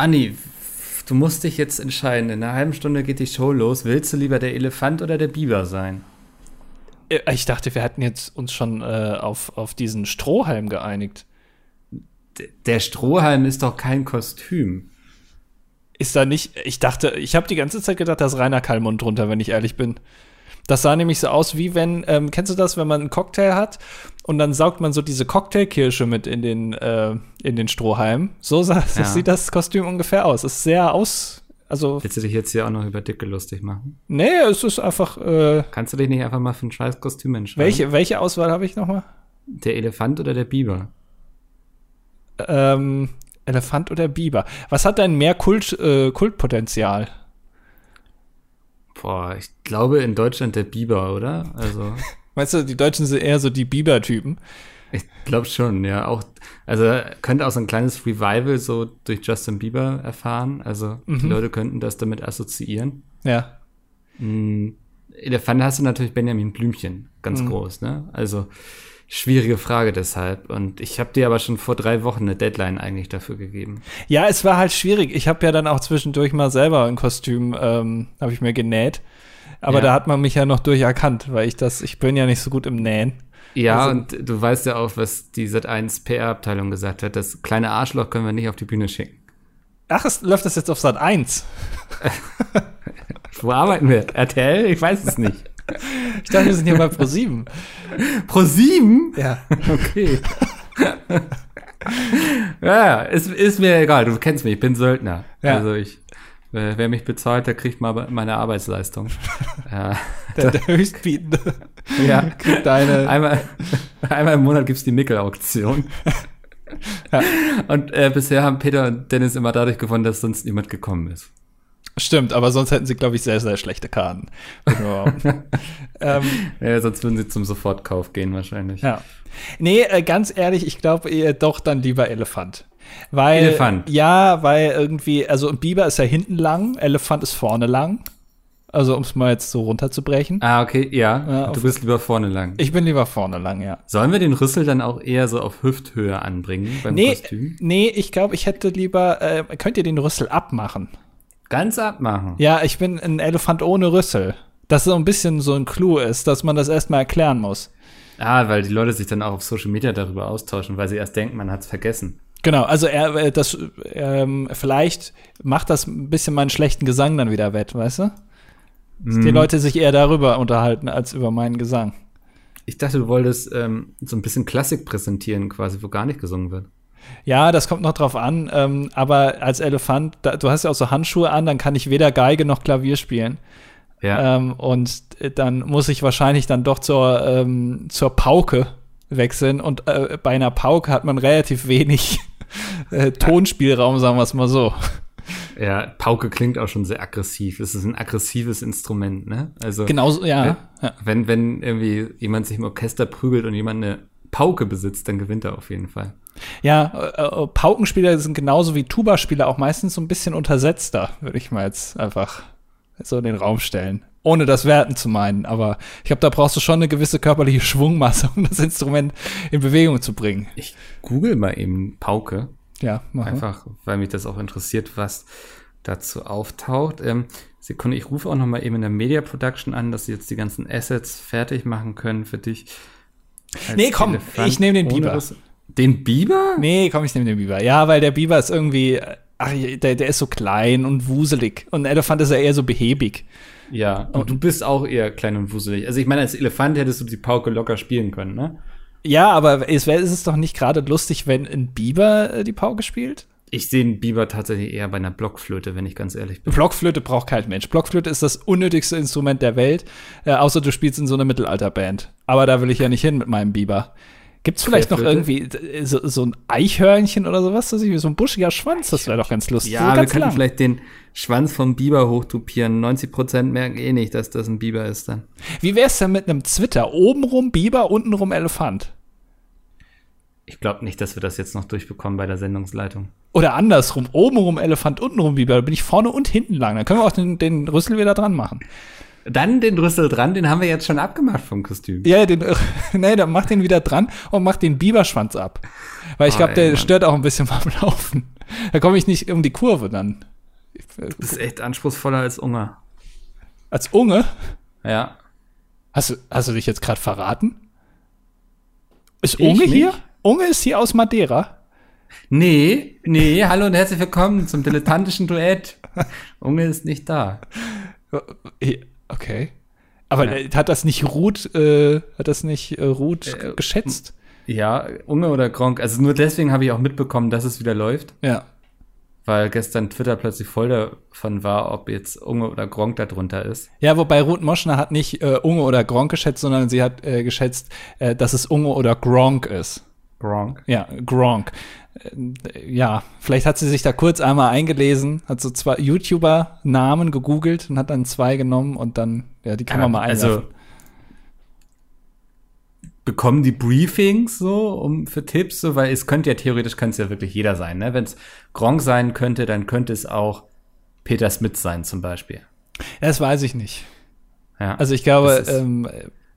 Anni, du musst dich jetzt entscheiden. In einer halben Stunde geht die Show los. Willst du lieber der Elefant oder der Biber sein? Äh, Ich dachte, wir hätten jetzt uns schon äh, auf, auf diesen Strohhalm geeinigt. D der Strohhalm ist doch kein Kostüm. Ist da nicht, ich dachte, ich habe die ganze Zeit gedacht, da ist Rainer Kallmund drunter, wenn ich ehrlich bin. Das sah nämlich so aus, wie wenn, ähm, kennst du das, wenn man einen Cocktail hat und dann saugt man so diese Cocktailkirsche mit in den, äh, in den Strohhalm? So sah, Ja. sieht das Kostüm ungefähr aus. Ist sehr aus, also, Willst du dich jetzt hier auch noch über Dicke lustig machen? nee, es ist einfach, äh, Kannst du dich nicht einfach mal für ein scheiß Kostüm entscheiden? welche, welche Auswahl habe ich nochmal? Der Elefant oder der Biber? Ähm, Elefant oder Biber? Was hat denn mehr Kult, äh, Kultpotenzial? Boah, ich glaube in Deutschland der Biber, oder? Also, Weißt du, die Deutschen sind eher so die Biber-Typen. ich glaube schon, ja. Auch, also könnte auch so ein kleines Revival so durch Justin Bieber erfahren. Also die Mhm. Leute könnten das damit assoziieren. Ja. Mm, Elefant hast du natürlich Benjamin Blümchen, ganz Mhm. groß, ne? Also schwierige Frage deshalb. Und ich habe dir aber schon vor drei Wochen eine Deadline eigentlich dafür gegeben. Ja, es war halt schwierig. Ich habe ja dann auch zwischendurch mal selber ein Kostüm, ähm, habe ich mir genäht. Aber Ja. da hat man mich ja noch durcherkannt, weil ich das, ich bin ja nicht so gut im Nähen. Ja, Also- und du weißt ja auch, was die Sat1 PR-Abteilung gesagt hat. Das kleine Arschloch können wir nicht auf die Bühne schicken. Ach, es läuft das jetzt auf Sat 1. Wo arbeiten wir? RTL? Ich weiß es nicht. Ich dachte, wir sind hier bei Pro 7. Pro 7? Ja. Okay. ja, ist, ist mir egal. Du kennst mich, ich bin Söldner. Ja. Also ich, äh, wer mich bezahlt, der kriegt mal meine Arbeitsleistung. ja. Der, der Höchstbietende ja. kriegt deine. Einmal, einmal im Monat gibt's die Mickel-Auktion. Ja. Und äh, bisher haben Peter und Dennis immer dadurch gewonnen, dass sonst niemand gekommen ist. Stimmt, aber sonst hätten sie, glaube ich, sehr, sehr schlechte Karten. ähm, Ja, sonst würden sie zum Sofortkauf gehen wahrscheinlich. ja. Nee, äh, ganz ehrlich, ich glaube eher doch dann lieber Elefant. Weil, Elefant. Ja, weil irgendwie, also ein Biber ist ja hinten lang, Elefant ist vorne lang. Also, um es mal jetzt so runterzubrechen. Ah, okay, ja. Ja, du bist lieber vorne lang. Ich bin lieber vorne lang, ja. Sollen wir den Rüssel dann auch eher so auf Hüfthöhe anbringen beim Nee, Kostüm? nee, ich glaube, ich hätte lieber, äh, könnt ihr den Rüssel abmachen? Ganz abmachen. Ja, ich bin ein Elefant ohne Rüssel. Dass so ein bisschen so ein Clou ist, dass man das erstmal erklären muss. Ah, weil die Leute sich dann auch auf Social Media darüber austauschen, weil sie erst denken, man hat's vergessen. Genau, also er, äh, das, ähm, vielleicht macht das ein bisschen meinen schlechten Gesang dann wieder wett, weißt du? Dass Mhm. die Leute sich eher darüber unterhalten als über meinen Gesang. Ich dachte, du wolltest ähm, so ein bisschen Klassik präsentieren, quasi, wo gar nicht gesungen wird. Ja, das kommt noch drauf an, ähm, aber als Elefant, da, du hast ja auch so Handschuhe an, dann kann ich weder Geige noch Klavier spielen. Ja. Ähm, und äh, dann muss ich wahrscheinlich dann doch zur, ähm, zur Pauke wechseln. Und äh, bei einer Pauke hat man relativ wenig äh, Tonspielraum, sagen wir es mal so. ja, Pauke klingt auch schon sehr aggressiv. Es ist ein aggressives Instrument, ne? Also, Genauso, ja. ja. wenn, wenn irgendwie jemand sich im Orchester prügelt und jemand eine Pauke besitzt, dann gewinnt er auf jeden Fall. Ja, äh, äh, Paukenspieler sind genauso wie Tuba-Spieler auch meistens so ein bisschen untersetzter, würde ich mal jetzt einfach so in den Raum stellen. Ohne das werten zu meinen. Aber ich glaube, da brauchst du schon eine gewisse körperliche Schwungmasse, um das Instrument in Bewegung zu bringen. Ich google mal eben Pauke. Ja, mach. Einfach, weil mich das auch interessiert, was dazu auftaucht. Ähm, Sekunde, ich rufe auch noch mal eben in der Media Production an, dass sie jetzt die ganzen Assets fertig machen können für dich. Nee, komm, Elefant ich nehm den Biber. Den Biber? Nee, komm, ich nehme den Biber. Ja, weil der Biber ist irgendwie, ach, der, der ist so klein und wuselig. Und ein Elefant ist ja eher so behäbig. Ja, und du bist auch eher klein und wuselig. Also ich meine, als Elefant hättest du die Pauke locker spielen können, ne? Ja, aber es, wär- ist es doch nicht gerade lustig, wenn ein Biber äh, die Pauke spielt? Ich sehe den Biber tatsächlich eher bei einer Blockflöte, wenn ich ganz ehrlich bin. Blockflöte braucht kein Mensch. Blockflöte ist das unnötigste Instrument der Welt, äh, außer du spielst in so einer Mittelalterband. Aber da will ich ja nicht hin mit meinem Biber. Gibt's vielleicht noch irgendwie äh, so, so ein Eichhörnchen oder sowas? Das ist so ein buschiger Schwanz, das wäre doch ganz lustig. Ja, so wir ganz könnten lang. vielleicht den Schwanz vom Biber hochtupieren. 90% merken eh nicht, dass das ein Biber ist dann. Wie wär's denn mit einem Zwitter? Obenrum Biber, untenrum Elefant. Ich glaube nicht, dass wir das jetzt noch durchbekommen bei der Sendungsleitung. Oder andersrum, obenrum Elefant, untenrum Biber. Da bin ich vorne und hinten lang. Dann können wir auch den, den Rüssel wieder dran machen. Dann den Rüssel dran, den haben wir jetzt schon abgemacht vom Kostüm. Ja, den, nee, dann mach den wieder dran und mach den Biberschwanz ab. Weil ich Oh, glaube, der Mann. stört auch ein bisschen beim Laufen. Da komme ich nicht um die Kurve dann. Du bist echt anspruchsvoller als Unger. Als Unge, Ja. hast du, hast du dich jetzt gerade verraten? Ist Ich Unge hier? nicht. Unge ist hier aus Madeira. Nee, nee, hallo und herzlich willkommen zum dilettantischen Duett. Unge ist nicht da. Okay. Aber Ja. hat das nicht Ruth, äh, hat das nicht äh, Ruth Äh, geschätzt? Ja, Unge oder Gronk. Also nur deswegen habe ich auch mitbekommen, dass es wieder läuft, Ja. weil gestern Twitter plötzlich voll davon war, ob jetzt Unge oder Gronk da drunter ist. Ja, wobei Ruth Moschner hat nicht äh, Unge oder Gronk geschätzt, sondern sie hat äh, geschätzt, äh, dass es Unge oder Gronk ist. Gronk. Ja, Gronk. Äh, ja, vielleicht hat sie sich da kurz einmal eingelesen, hat so zwei YouTuber-Namen gegoogelt und hat dann zwei genommen und dann, ja, die kann man mal einwerfen. Also bekommen die Briefings so um für Tipps, so, weil es könnte ja theoretisch könnte es ja wirklich jeder sein, ne? Wenn es Gronk sein könnte, dann könnte es auch Peter Smith sein zum Beispiel. das weiß ich nicht. Ja. Also ich glaube, ähm,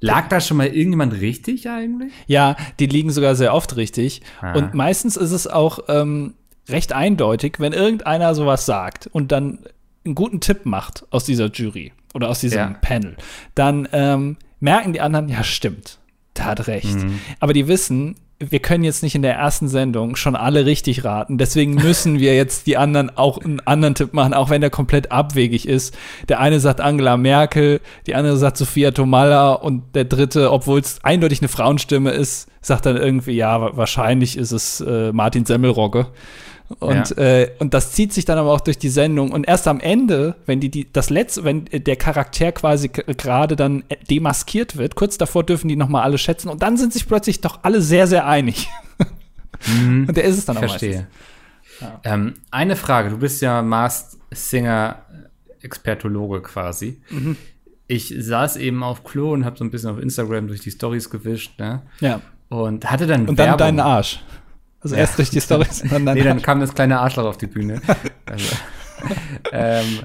Lag da schon mal irgendjemand richtig eigentlich? Ja, die liegen sogar sehr oft richtig. Ah. Und meistens ist es auch ähm, recht eindeutig, wenn irgendeiner sowas sagt und dann einen guten Tipp macht aus dieser Jury oder aus diesem Ja. Panel, dann ähm, merken die anderen, ja, stimmt, der hat recht. Mhm. Aber die wissen, wir können jetzt nicht in der ersten Sendung schon alle richtig raten. Deswegen müssen wir jetzt die anderen auch einen anderen Tipp machen, auch wenn der komplett abwegig ist. Der eine sagt Angela Merkel, die andere sagt Sophia Tomalla und der dritte, obwohl es eindeutig eine Frauenstimme ist, sagt dann irgendwie, ja, wa- wahrscheinlich ist es äh, Martin Semmelrogge. Und, Ja. äh, und das zieht sich dann aber auch durch die Sendung. Und erst am Ende, wenn die, die das letzte, wenn äh, der Charakter quasi gerade dann äh, demaskiert wird, kurz davor dürfen die nochmal alle schätzen und dann sind sich plötzlich doch alle sehr, sehr einig. Und der ist es dann auch Verstehe. Ähm, eine Frage, du bist ja Masked Singer Expertologe quasi. Mhm. Ich saß eben auf Klo und habe so ein bisschen auf Instagram durch die Stories gewischt, ne? Ja. Und hatte dann Und dann Werbung. deinen Arsch. Also erst durch die Storys und dann Nee, dann kam das kleine Arschloch auf die Bühne. Also, ähm,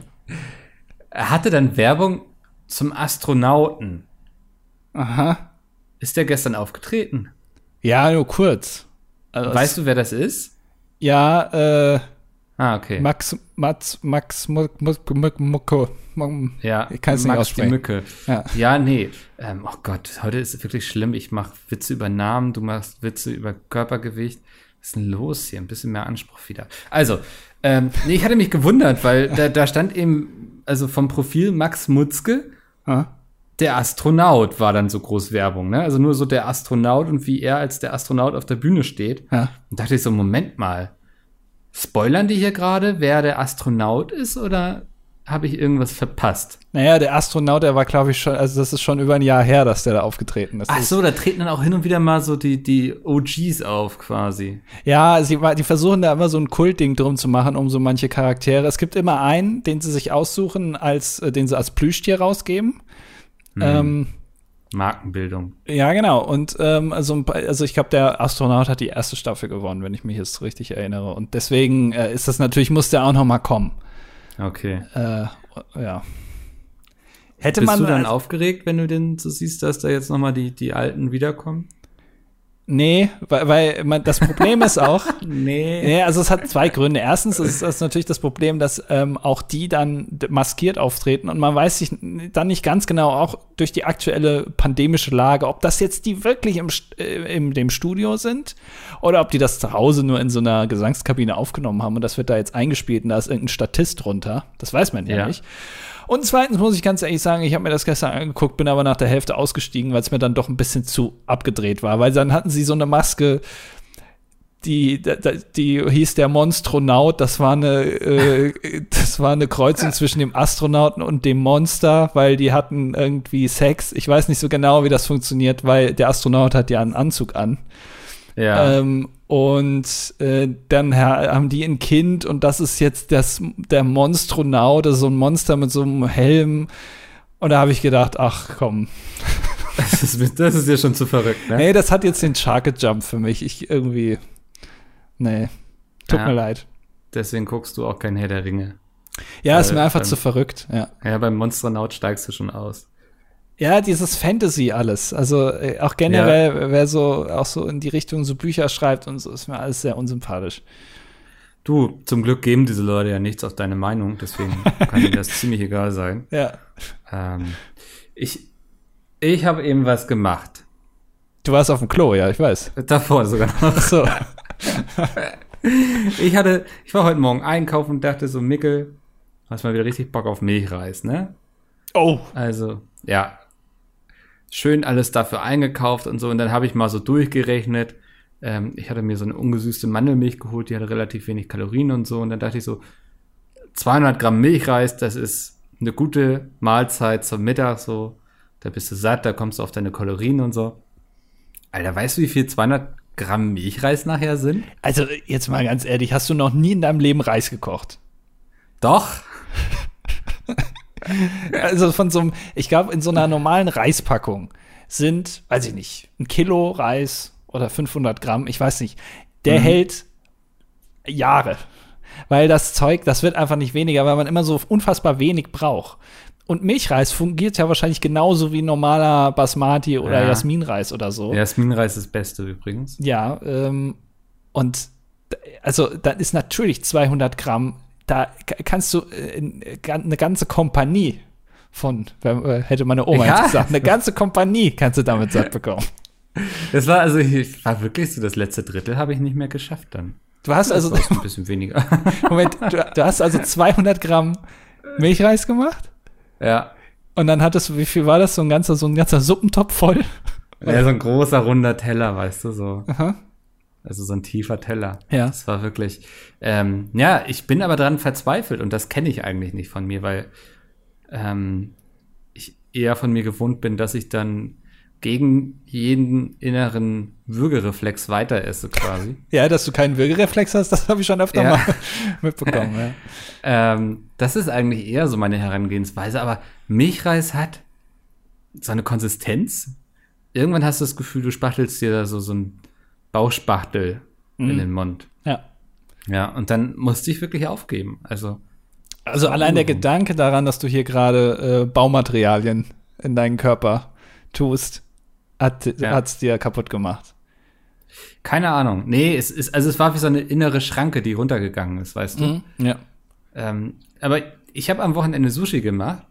er hatte dann Werbung zum Astronauten. Aha. Ist der gestern aufgetreten? Ja, nur kurz. Also Weißt du, wer das ist? Ja, äh, Ah, okay. Max, Max, Max, Muck, Muck, Muck, Mucko. ja, Ich kann es nicht Max die aussprechen. Mücke. Ja. Ja, nee. Ähm, oh Gott, heute ist es wirklich schlimm. Ich mache Witze über Namen, du machst Witze über Körpergewicht. Was ist denn los hier? Ein bisschen mehr Anspruch wieder. Also, ähm, nee, ich hatte mich gewundert, weil da, da stand eben, also vom Profil Max Mutzke, Ah. der Astronaut war dann so groß Werbung, ne? Also nur so der Astronaut und wie er als der Astronaut auf der Bühne steht. Ja. Und dachte ich so, Moment mal. Spoilern die hier gerade, wer der Astronaut ist oder habe ich irgendwas verpasst? Naja, der Astronaut, der war, glaube ich, schon, also das ist schon über ein Jahr her, dass der da aufgetreten ist. Ach so, da treten dann auch hin und wieder mal so die, die OGs auf quasi. Ja, sie, die versuchen da immer so ein Kultding drum zu machen, um so manche Charaktere. Es gibt immer einen, den sie sich aussuchen, als, äh, den sie als Plüschtier rausgeben. Ähm, Markenbildung. ja, genau. Und ähm, also, ein paar- also ich glaube, der Astronaut hat die erste Staffel gewonnen, wenn ich mich jetzt richtig erinnere. Und deswegen äh, ist das natürlich, muss der auch noch mal kommen. Okay. Äh, ja. Hätte Bist man du dann als- aufgeregt, wenn du denn so siehst, dass da jetzt noch mal die, die Alten wiederkommen? Nee, weil, weil man, das Problem ist auch, Nee. Nee, also es hat zwei Gründe. Erstens ist das natürlich das Problem, dass ähm, auch die dann maskiert auftreten und man weiß sich dann nicht ganz genau, auch durch die aktuelle pandemische Lage, ob das jetzt die wirklich im, äh, in dem Studio sind oder ob die das zu Hause nur in so einer Gesangskabine aufgenommen haben und das wird da jetzt eingespielt und da ist irgendein Statist drunter. Das weiß man ja, Ja. nicht. Und zweitens muss ich ganz ehrlich sagen, ich habe mir das gestern angeguckt, bin aber nach der Hälfte ausgestiegen, weil es mir dann doch ein bisschen zu abgedreht war, weil dann hatten sie so eine Maske, die, da- die hieß der Monstronaut. Das war eine, äh, das war eine Kreuzung zwischen dem Astronauten und dem Monster, weil die hatten irgendwie Sex. Ich weiß nicht so genau, wie das funktioniert, weil der Astronaut hat ja einen Anzug an. Ja. Ähm, und äh, dann ha- haben die ein Kind und das ist jetzt das, der Monstronaut, also so ein Monster mit so einem Helm. Und da habe ich gedacht, ach komm. das, ist, das ist ja schon zu verrückt, ne? Nee, das hat jetzt den Sharket Jump für mich. Ich irgendwie. Nee. Tut Ja. mir leid. Deswegen guckst du auch kein Herr der Ringe. Ja, ist Weil mir einfach beim- zu verrückt, ja. Ja, beim Monsternaut steigst du schon aus. Ja, dieses Fantasy alles. Also äh, auch generell, wer so auch so in die Richtung so Bücher schreibt und so, ist mir alles sehr unsympathisch. Du, zum Glück geben diese Leute ja nichts auf deine Meinung, deswegen kann dir das ziemlich egal sein. Ja. Ähm, ich ich habe eben was gemacht. Du warst auf dem Klo, ja, ich weiß. Davor sogar noch. Ach so. Ich hatte, ich war heute Morgen einkaufen und dachte so, Mickel, hast mal wieder richtig Bock auf Milchreis, ne? Oh. Also, ja. Schön alles dafür eingekauft und so. Und dann habe ich mal so durchgerechnet. Ähm, ich hatte mir so eine ungesüßte Mandelmilch geholt, die hatte relativ wenig Kalorien und so. Und dann dachte ich so, 200 Gramm Milchreis, das ist eine gute Mahlzeit zum Mittag, so. Da bist du satt, da kommst du auf deine Kalorien und so. Alter, weißt du, wie viel 200 Gramm Milchreis nachher sind? Also jetzt mal ganz ehrlich, hast du noch nie in deinem Leben Reis gekocht? Doch. Also von so einem, ich glaube, in so einer normalen Reispackung sind, weiß ich nicht, ein Kilo Reis oder 500 Gramm, ich weiß nicht, der hält Jahre. Weil das Zeug, das wird einfach nicht weniger, weil man immer so unfassbar wenig braucht. Und Milchreis fungiert ja wahrscheinlich genauso wie normaler Basmati oder Ja. Jasminreis oder so. Jasminreis ist das Beste übrigens. Ja, ähm, und also dann ist natürlich 200 Gramm, da kannst du äh, äh, eine ganze Kompanie von, äh, hätte meine Oma Ja. jetzt gesagt, eine ganze Kompanie kannst du damit satt bekommen. Das war also, ich war wirklich so, das letzte Drittel habe ich nicht mehr geschafft dann. Du hast also, Das war ein bisschen weniger. Moment, du, du hast also 200 Gramm Milchreis gemacht ja. und dann hattest du, wie viel war das, so ein ganzer, so ein ganzer Suppentopf voll? ja. So ein großer, runder Teller, weißt du, so. Aha. Also so ein tiefer Teller. Ja. Das war wirklich, ähm, ja, ich bin aber dran verzweifelt und das kenne ich eigentlich nicht von mir, weil ähm, ich eher von mir gewohnt bin, dass ich dann gegen jeden inneren Würgereflex weiter esse quasi. Ja, dass du keinen Würgereflex hast, das habe ich schon öfter Ja. mal mitbekommen. Ja. Ähm, das ist eigentlich eher so meine Herangehensweise, aber Milchreis hat so eine Konsistenz. Irgendwann hast du das Gefühl, du spachtelst dir da so, so ein Bauchspachtel in den Mund. ja. Ja, und dann musste ich wirklich aufgeben. Also, Also allein der Gedanke daran, dass du hier gerade äh, Baumaterialien in deinen Körper tust, hat Ja. hat's dir kaputt gemacht. keine Ahnung. Nee, es ist, also es war wie so eine innere Schranke, die runtergegangen ist, weißt du. Mhm. Ja. Ähm, aber ich habe am Wochenende Sushi gemacht.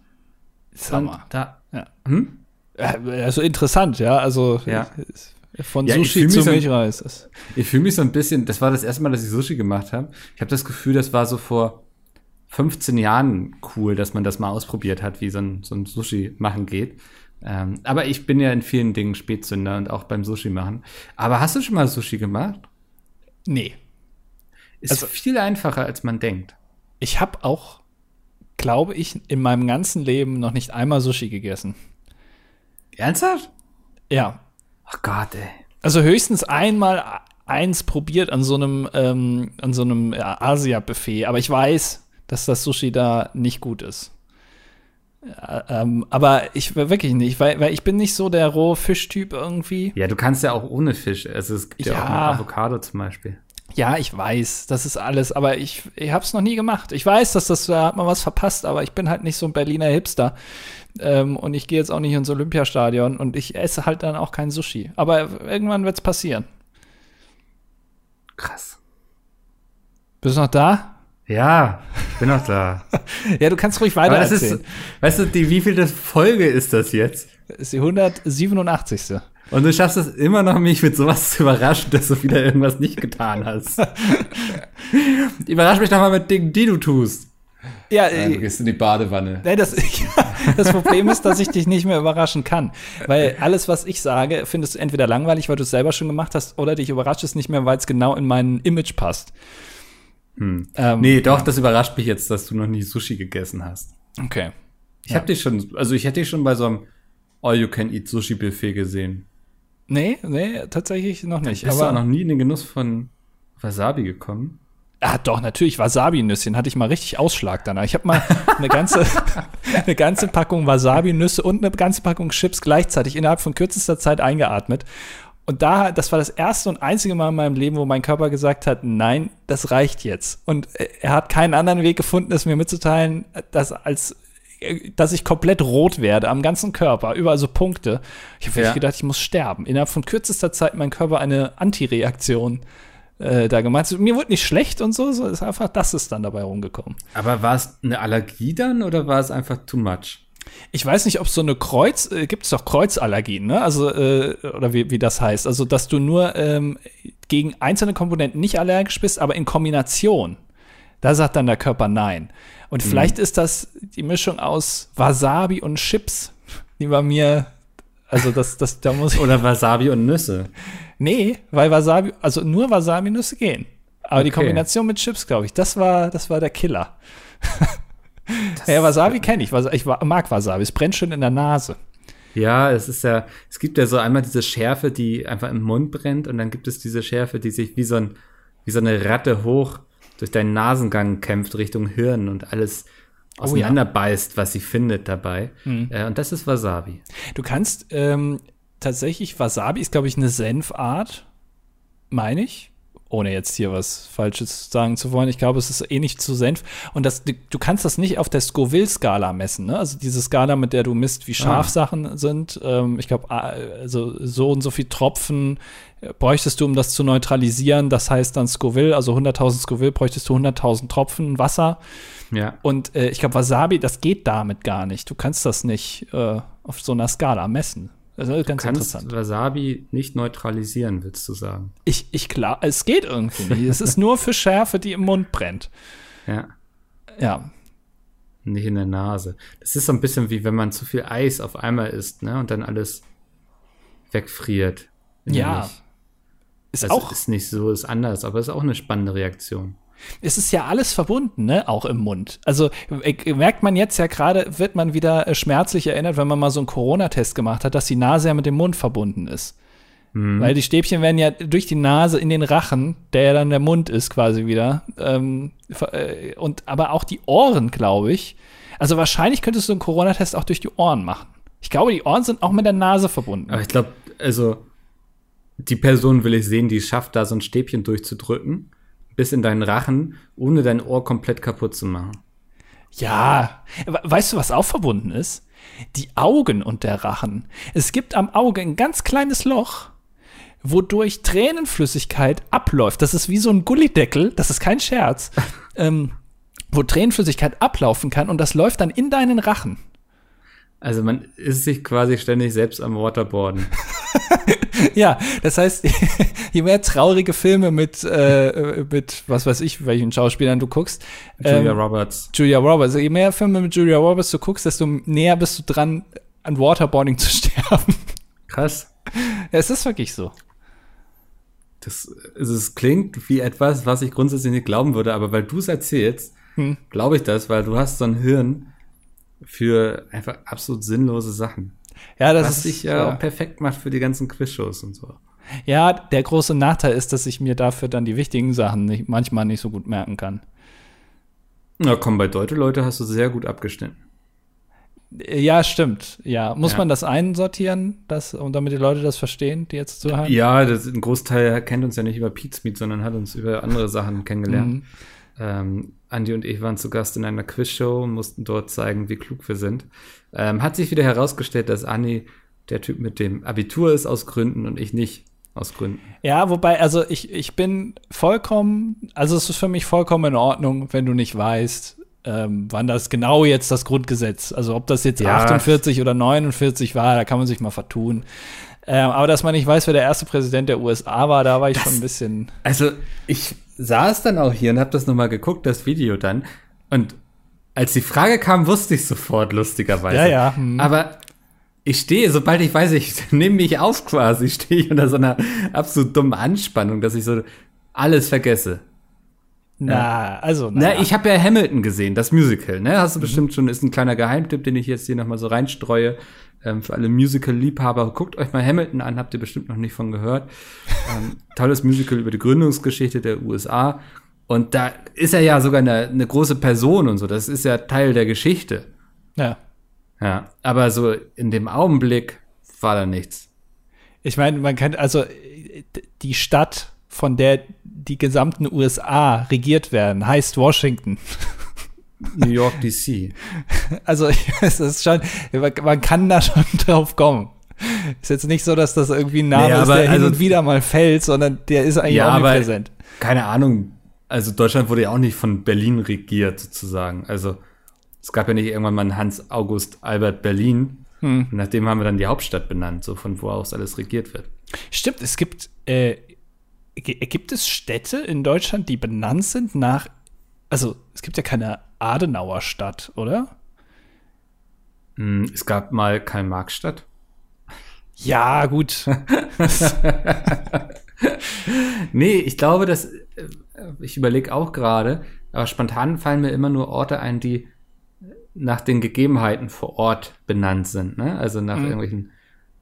Sag mal. da, Ja. hm? Also interessant, ja. Also Ja. Von Ja, Sushi zu so- Milchreis. ist- Ich fühle mich so ein bisschen, das war das erste Mal, dass ich Sushi gemacht habe. Ich habe das Gefühl, das war so vor 15 Jahren cool, dass man das mal ausprobiert hat, wie so ein, so ein Sushi machen geht. Ähm, aber ich bin ja in vielen Dingen Spätzünder und auch beim Sushi machen. Aber hast du schon mal Sushi gemacht? Nee. Ist Also- viel einfacher, als man denkt. Ich habe auch, glaube ich, in meinem ganzen Leben noch nicht einmal Sushi gegessen. Ernsthaft? Ja. Ach Gott, ey. Also höchstens einmal eins probiert an so einem, ähm, an so einem ja, Asia-Buffet, aber ich weiß, dass das Sushi da nicht gut ist. Ja, ähm, aber ich wirklich nicht, weil, weil ich bin nicht so der rohe Fischtyp irgendwie. Ja, du kannst ja auch ohne Fisch. Also es gibt ja, Ja. auch Avocado zum Beispiel. Ja, ich weiß, das ist alles, aber ich, ich habe es noch nie gemacht. Ich weiß, dass das da hat man was verpasst, aber ich bin halt nicht so ein Berliner Hipster ähm, und ich gehe jetzt auch nicht ins Olympiastadion und ich esse halt dann auch kein Sushi. Aber irgendwann wird's passieren. Krass. Bist du noch da? Ja, ich bin noch da. Ja, du kannst ruhig weiter Aber das ist, erzählen. weißt du, die, wie viel Folge ist das jetzt? Das ist die 187. Und du schaffst es immer noch, mich mit sowas zu überraschen, dass du wieder irgendwas nicht getan hast. Überrasch mich doch mal mit Dingen, die du tust. Ja, Du äh, gehst in die Badewanne. nee, das, das Problem ist, dass ich dich nicht mehr überraschen kann. Weil alles, was ich sage, findest du entweder langweilig, weil du es selber schon gemacht hast, oder dich überrascht es nicht mehr, weil es genau in mein Image passt. Hm. Ähm, Nee, doch, das überrascht mich jetzt, dass du noch nie Sushi gegessen hast. Okay. Ich hab dich schon, also ich hätte dich schon bei so einem All-You-Can-Eat-Sushi-Buffet gesehen. Nee, nee, tatsächlich noch nicht. Bist du auch Aber, noch nie in den Genuss von Wasabi gekommen? ah, doch, natürlich, Wasabi-Nüsschen hatte ich mal richtig Ausschlag danach. Ich habe mal eine ganze, eine ganze Packung Wasabi-Nüsse und eine ganze Packung Chips gleichzeitig innerhalb von kürzester Zeit eingeatmet. Und da, das war das erste und einzige Mal in meinem Leben, wo mein Körper gesagt hat, nein, das reicht jetzt. Und äh, er hat keinen anderen Weg gefunden, es mir mitzuteilen, dass als dass ich komplett rot werde am ganzen Körper, überall so Punkte. Ich habe Ja. wirklich gedacht, ich muss sterben. Innerhalb von kürzester Zeit mein Körper eine Antireaktion äh, da gemacht. Also, mir wurde nicht schlecht und so, so ist einfach das ist dann dabei rumgekommen. Aber war es eine Allergie dann oder war es einfach too much? Ich weiß nicht, ob so eine Kreuz, äh, gibt es doch Kreuzallergien, ne? Also, äh, oder wie, wie das heißt. Also, dass du nur ähm, gegen einzelne Komponenten nicht allergisch bist, aber in Kombination. Da sagt dann der Körper nein. Und vielleicht ist das die Mischung aus Wasabi und Chips, die bei mir, also das, das, da muss ich. Oder Wasabi und Nüsse? Nee, weil Wasabi, also nur Wasabi-Nüsse gehen. Aber die Okay. Kombination mit Chips, glaube ich, das war, das war der Killer. ja, Wasabi kenne ich. Ich mag Wasabi. Es brennt schön in der Nase. Ja, es ist ja, es gibt ja so einmal diese Schärfe, die einfach im Mund brennt und dann gibt es diese Schärfe, die sich wie so, ein, wie so eine Ratte hoch durch deinen Nasengang kämpft Richtung Hirn und alles auseinander beißt, was sie findet dabei. Äh, und das ist Wasabi. Du kannst ähm, tatsächlich, Wasabi ist, glaube ich, eine Senfart, meine ich. Ohne jetzt hier was Falsches sagen zu wollen. Ich glaube, es ist ähnlich zu Senf. Und das, du, kannst das nicht auf der Scoville-Skala messen. Ne? Also diese Skala, mit der du misst, wie scharf Ah. Sachen sind. Ähm, ich glaube, also so und so viel Tropfen bräuchtest du, um das zu neutralisieren. Das heißt dann Scoville, also 100.000 Scoville, bräuchtest du 100.000 Tropfen Wasser. Ja. Und äh, ich glaube, Wasabi, das geht damit gar nicht. Du kannst das nicht äh, auf so einer Skala messen. Das ist ganz Kannst interessant. Wasabi nicht neutralisieren, willst du sagen? Ich, ich klar, es geht irgendwie nicht. es ist nur für Schärfe, die im Mund brennt. Ja. Ja. Nicht in der Nase. Das ist so ein bisschen wie wenn man zu viel Eis auf einmal isst, ne? Und dann alles wegfriert. Ja. Ist Das auch, ist nicht so, ist anders, aber ist auch eine spannende Reaktion. Es ist ja alles verbunden, ne? Auch im Mund. Also äh, merkt man jetzt ja gerade, wird man wieder äh, schmerzlich erinnert, wenn man mal so einen Corona-Test gemacht hat, dass die Nase ja mit dem Mund verbunden ist. Weil die Stäbchen werden ja durch die Nase in den Rachen, der ja dann der Mund ist, quasi wieder. Ähm, äh, und aber auch die Ohren, glaube ich. Also wahrscheinlich könntest du einen Corona-Test auch durch die Ohren machen. Ich glaube, die Ohren sind auch mit der Nase verbunden. Aber ich glaube, also die Person will ich sehen, die es schafft, da so ein Stäbchen durchzudrücken, bis in deinen Rachen, ohne dein Ohr komplett kaputt zu machen. Ja, We- weißt du, was auch verbunden ist? Die Augen und der Rachen. Es gibt am Auge ein ganz kleines Loch, wodurch Tränenflüssigkeit abläuft. Das ist wie so ein Gullideckel, das ist kein Scherz, ähm, wo Tränenflüssigkeit ablaufen kann und das läuft dann in deinen Rachen. Also man ist sich quasi ständig selbst am Waterboarden. Ja, das heißt, je mehr traurige Filme mit, äh, mit was weiß ich, welchen Schauspielern du guckst, Julia ähm, Roberts. Julia Roberts. Je mehr Filme mit Julia Roberts du guckst, desto näher bist du dran, an Waterboarding zu sterben. Krass. Ja, es ist wirklich so. Das, also es klingt wie etwas, was ich grundsätzlich nicht glauben würde, aber weil du es erzählst, Hm. glaube ich das, weil du hast so ein Hirn für einfach absolut sinnlose Sachen. Ja, das Was ist dich ja auch perfekt macht für die ganzen Quizshows und so. Ja, der große Nachteil ist, dass ich mir dafür dann die wichtigen Sachen nicht, manchmal nicht so gut merken kann. Na komm, bei Deutsche Leute hast du sehr gut abgeschnitten. Ja, stimmt. Ja, muss Ja. man das einsortieren, das, und damit die Leute das verstehen, die jetzt zuhören? Ja, das, ein Großteil kennt uns ja nicht über Pizmeet, sondern hat uns über andere Sachen kennengelernt. Mhm. Ähm, Andi und ich waren zu Gast in einer Quizshow und mussten dort zeigen, wie klug wir sind. Ähm, hat sich wieder herausgestellt, dass Andi der Typ mit dem Abitur ist aus Gründen und ich nicht aus Gründen. Ja, wobei, also ich, ich bin vollkommen, also es ist für mich vollkommen in Ordnung, wenn du nicht weißt, ähm, wann das genau jetzt das Grundgesetz, also ob das jetzt Ja. 48 oder 49 war, da kann man sich mal vertun. Ähm, aber dass man nicht weiß, wer der erste Präsident der USA war, da war ich schon ein bisschen. Also ich saß dann auch hier und habe das nochmal geguckt, das Video dann. Und als die Frage kam, wusste ich sofort, lustigerweise. Ja, ja, hm. Aber ich stehe, sobald ich weiß, ich nehme mich auf quasi, stehe ich unter so einer absolut dummen Anspannung, dass ich so alles vergesse. Na, also, Na, naja. ich habe ja Hamilton gesehen, das Musical, ne? Hast du bestimmt schon, ist ein kleiner Geheimtipp, den ich jetzt hier nochmal so reinstreue. Ähm, für alle Musical-Liebhaber, guckt euch mal Hamilton an, habt ihr bestimmt noch nicht von gehört. ähm, tolles Musical über die Gründungsgeschichte der USA. Und da ist er ja sogar eine, eine große Person und so, das ist ja Teil der Geschichte. ja. Ja, aber so in dem Augenblick war da nichts. Ich meine, man kann, also die Stadt, von der die gesamten USA regiert werden, heißt Washington. New York DC. Also es ist schon, man kann da schon drauf kommen. Ist jetzt nicht so, dass das irgendwie ein Name nee, ist, der also, hin und wieder mal fällt, sondern der ist eigentlich ja, präsent. Keine Ahnung. Also Deutschland wurde ja auch nicht von Berlin regiert, sozusagen. Also es gab ja nicht irgendwann mal einen Hans August Albert Berlin. Hm. Nachdem haben wir dann die Hauptstadt benannt, so von wo aus alles regiert wird. Stimmt, es gibt, äh, gibt es Städte in Deutschland, die benannt sind nach, also es gibt ja keine Adenauer Stadt, oder? Hm, es gab mal Karl-Marx-Stadt. Ja, gut. nee, ich glaube, dass äh, ich überlege auch gerade, aber spontan fallen mir immer nur Orte ein, die nach den Gegebenheiten vor Ort benannt sind, ne? Also nach mhm. irgendwelchen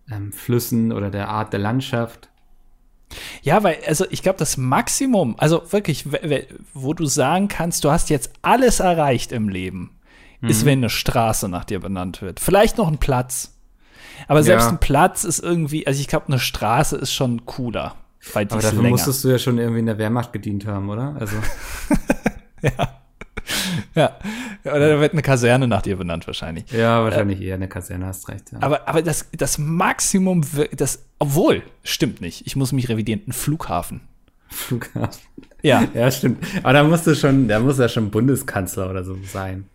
ähm, Flüssen oder der Art der Landschaft. Ja, weil, also ich glaube, das Maximum, also wirklich, wo du sagen kannst, du hast jetzt alles erreicht im Leben, mhm. ist, wenn eine Straße nach dir benannt wird. Vielleicht noch ein Platz. Aber selbst ja. ein Platz ist irgendwie, also ich glaube, eine Straße ist schon cooler. Weil Aber dafür länger. musstest du ja schon irgendwie in der Wehrmacht gedient haben, oder? Also. ja. ja. Oder da wird eine Kaserne nach dir benannt, wahrscheinlich. Ja, wahrscheinlich äh, eher eine Kaserne, hast recht. Ja. Aber, aber das, das Maximum, das, obwohl, stimmt nicht. Ich muss mich revidieren, ein Flughafen. Flughafen. Ja. Ja, stimmt. Aber da musst du schon, da muss ja schon Bundeskanzler oder so sein.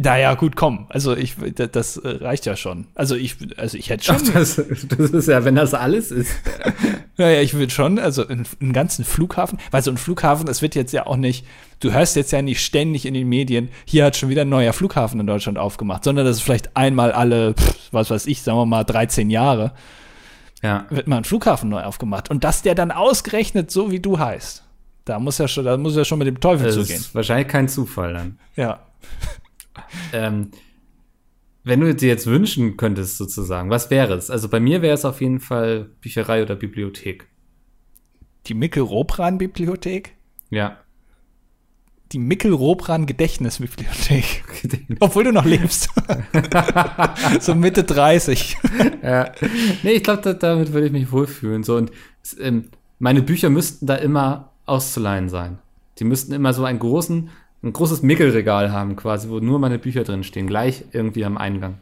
Naja, gut, komm. Also ich, das äh, reicht ja schon. Also ich, also ich hätte schon. Ach, das, das, ist ja, wenn das alles ist. naja, ich würde schon, also einen, einen ganzen Flughafen, weil so ein Flughafen, es wird jetzt ja auch nicht, du hörst jetzt ja nicht ständig in den Medien, hier hat schon wieder ein neuer Flughafen in Deutschland aufgemacht, sondern das ist vielleicht einmal alle, was weiß ich, sagen wir mal 13 Jahre, ja. wird mal ein Flughafen neu aufgemacht. Und dass der dann ausgerechnet so wie du heißt, da muss ja schon, da muss ja schon mit dem Teufel das zugehen. Ist wahrscheinlich kein Zufall dann. Ja. Ähm, wenn du dir jetzt wünschen könntest, sozusagen, was wäre es? Also bei mir wäre es auf jeden Fall Bücherei oder Bibliothek. Die Mickel-Robran-Bibliothek? Ja. Die Mickel-Robran-Gedächtnisbibliothek. Obwohl du noch lebst. so Mitte 30. ja. Nee, ich glaube, da, damit würde ich mich wohlfühlen. So, und ähm, meine Bücher müssten da immer auszuleihen sein. Die müssten immer so einen großen ein großes Mickelregal haben quasi, wo nur meine Bücher drin stehen, gleich irgendwie am Eingang.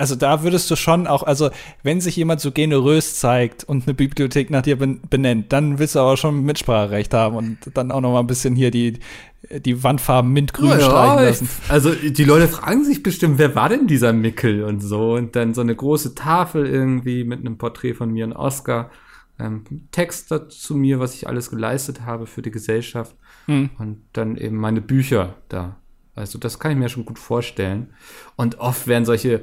Also da würdest du schon auch, also wenn sich jemand so generös zeigt und eine Bibliothek nach dir benennt, dann willst du aber schon Mitspracherecht haben und dann auch noch mal ein bisschen hier die, die Wandfarben mintgrün ja, streichen lassen. Also die Leute fragen sich bestimmt, wer war denn dieser Mickel und so und dann so eine große Tafel irgendwie mit einem Porträt von mir und Oscar, ähm, Text zu mir, was ich alles geleistet habe für die Gesellschaft hm. Und dann eben meine Bücher da. Also das kann ich mir schon gut vorstellen. Und oft werden solche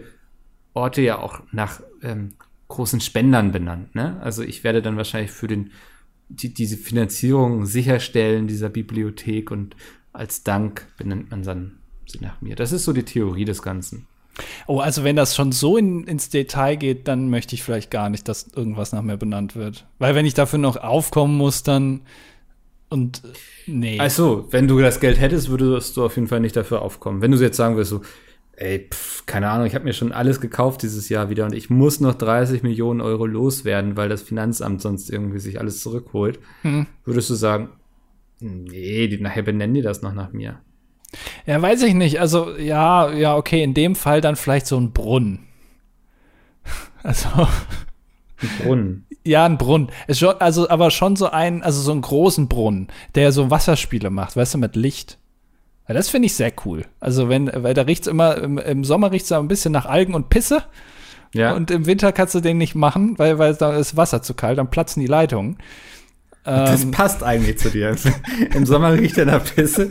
Orte ja auch nach ähm, großen Spendern benannt. Ne? Also ich werde dann wahrscheinlich für den, die, diese Finanzierung sicherstellen dieser Bibliothek und als Dank benennt man dann sie nach mir. Das ist so die Theorie des Ganzen. Oh, also wenn das schon so in, ins Detail geht, dann möchte ich vielleicht gar nicht, dass irgendwas nach mir benannt wird. Weil wenn ich dafür noch aufkommen muss, dann und nee. Also, wenn du das Geld hättest, würdest du auf jeden Fall nicht dafür aufkommen. Wenn du jetzt sagen würdest, so, ey, pff, keine Ahnung, ich habe mir schon alles gekauft dieses Jahr wieder und ich muss noch 30 Millionen Euro loswerden, weil das Finanzamt sonst irgendwie sich alles zurückholt, hm. würdest du sagen, nee, die, nachher benennen die das noch nach mir. Ja, weiß ich nicht. Also, ja, ja, okay, in dem Fall dann vielleicht so ein Brunnen. Also. Ein Brunnen. Ja, ein Brunnen. Ist schon, also, aber schon so ein, also so einen großen Brunnen, der so Wasserspiele macht, weißt du, mit Licht. Ja, das finde ich sehr cool. Also, wenn, weil da riecht's immer, im, im Sommer riecht's da ein bisschen nach Algen und Pisse. Ja. Und im Winter kannst du den nicht machen, weil, weil da ist Wasser zu kalt, dann platzen die Leitungen. Das ähm, passt eigentlich zu dir. Im Sommer riecht er nach Pisse.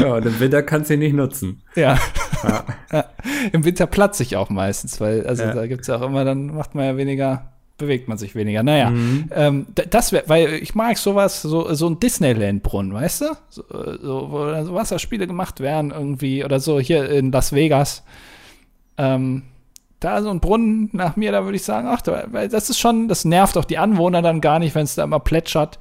ja, und im Winter kannst du ihn nicht nutzen. Ja. ja. ja. Im Winter platze ich auch meistens, weil, also ja. da gibt's ja auch immer, dann macht man ja weniger, bewegt man sich weniger. Naja, mhm. ähm, das wäre, weil ich mag sowas, so, so ein Disneyland-Brunnen, weißt du? So, so, wo so Wasserspiele gemacht werden irgendwie oder so hier in Las Vegas. Ähm, da so ein Brunnen nach mir, da würde ich sagen, ach, weil das ist schon, das nervt auch die Anwohner dann gar nicht, wenn es da immer plätschert.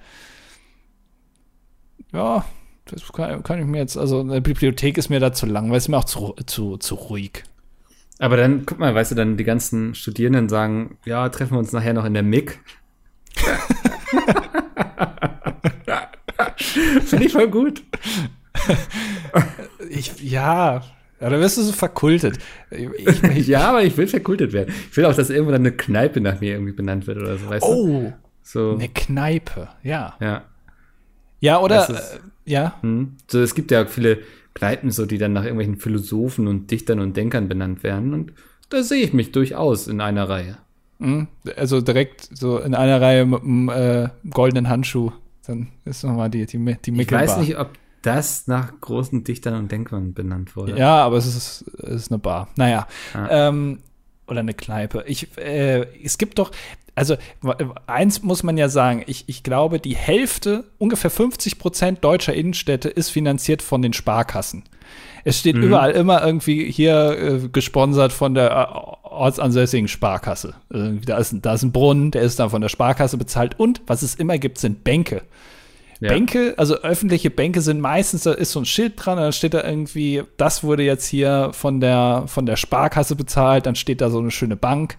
Ja, das kann, kann, ich mir jetzt, also eine Bibliothek ist mir da zu lang, weil es mir auch zu, zu, zu ruhig. Aber dann, guck mal, weißt du, dann die ganzen Studierenden sagen, ja, treffen wir uns nachher noch in der MIG. Finde ich voll gut. Ich, ja, ja, dann wirst du so verkultet. Ich, ich, ja, aber ich will verkultet werden. Ich will auch, dass irgendwo dann eine Kneipe nach mir irgendwie benannt wird oder so, weißt oh, du? So. eine Kneipe, ja. Ja. Ja, oder, ist, äh, ja. Hm, so, es gibt ja viele Kneipen, so, die dann nach irgendwelchen Philosophen und Dichtern und Denkern benannt werden. Und da sehe ich mich durchaus in einer Reihe. Hm, also direkt so in einer Reihe mit einem äh, goldenen Handschuh. Dann ist nochmal die, die, die Ich weiß nicht, ob das nach großen Dichtern und Denkern benannt wurde. Ja, aber es ist, es ist eine Bar. Naja. Ah. Ähm, oder eine Kneipe. Ich, äh, es gibt doch, also eins muss man ja sagen, ich, ich glaube, die Hälfte, ungefähr 50 Prozent deutscher Innenstädte ist finanziert von den Sparkassen. Es steht mhm. überall immer irgendwie hier äh, gesponsert von der äh, ortsansässigen Sparkasse. Äh, da, ist, da ist ein Brunnen, der ist dann von der Sparkasse bezahlt. Und was es immer gibt, sind Bänke. Ja. Bänke, also öffentliche Bänke sind meistens, da ist so ein Schild dran, dann steht da irgendwie, das wurde jetzt hier von der, von der Sparkasse bezahlt, dann steht da so eine schöne Bank.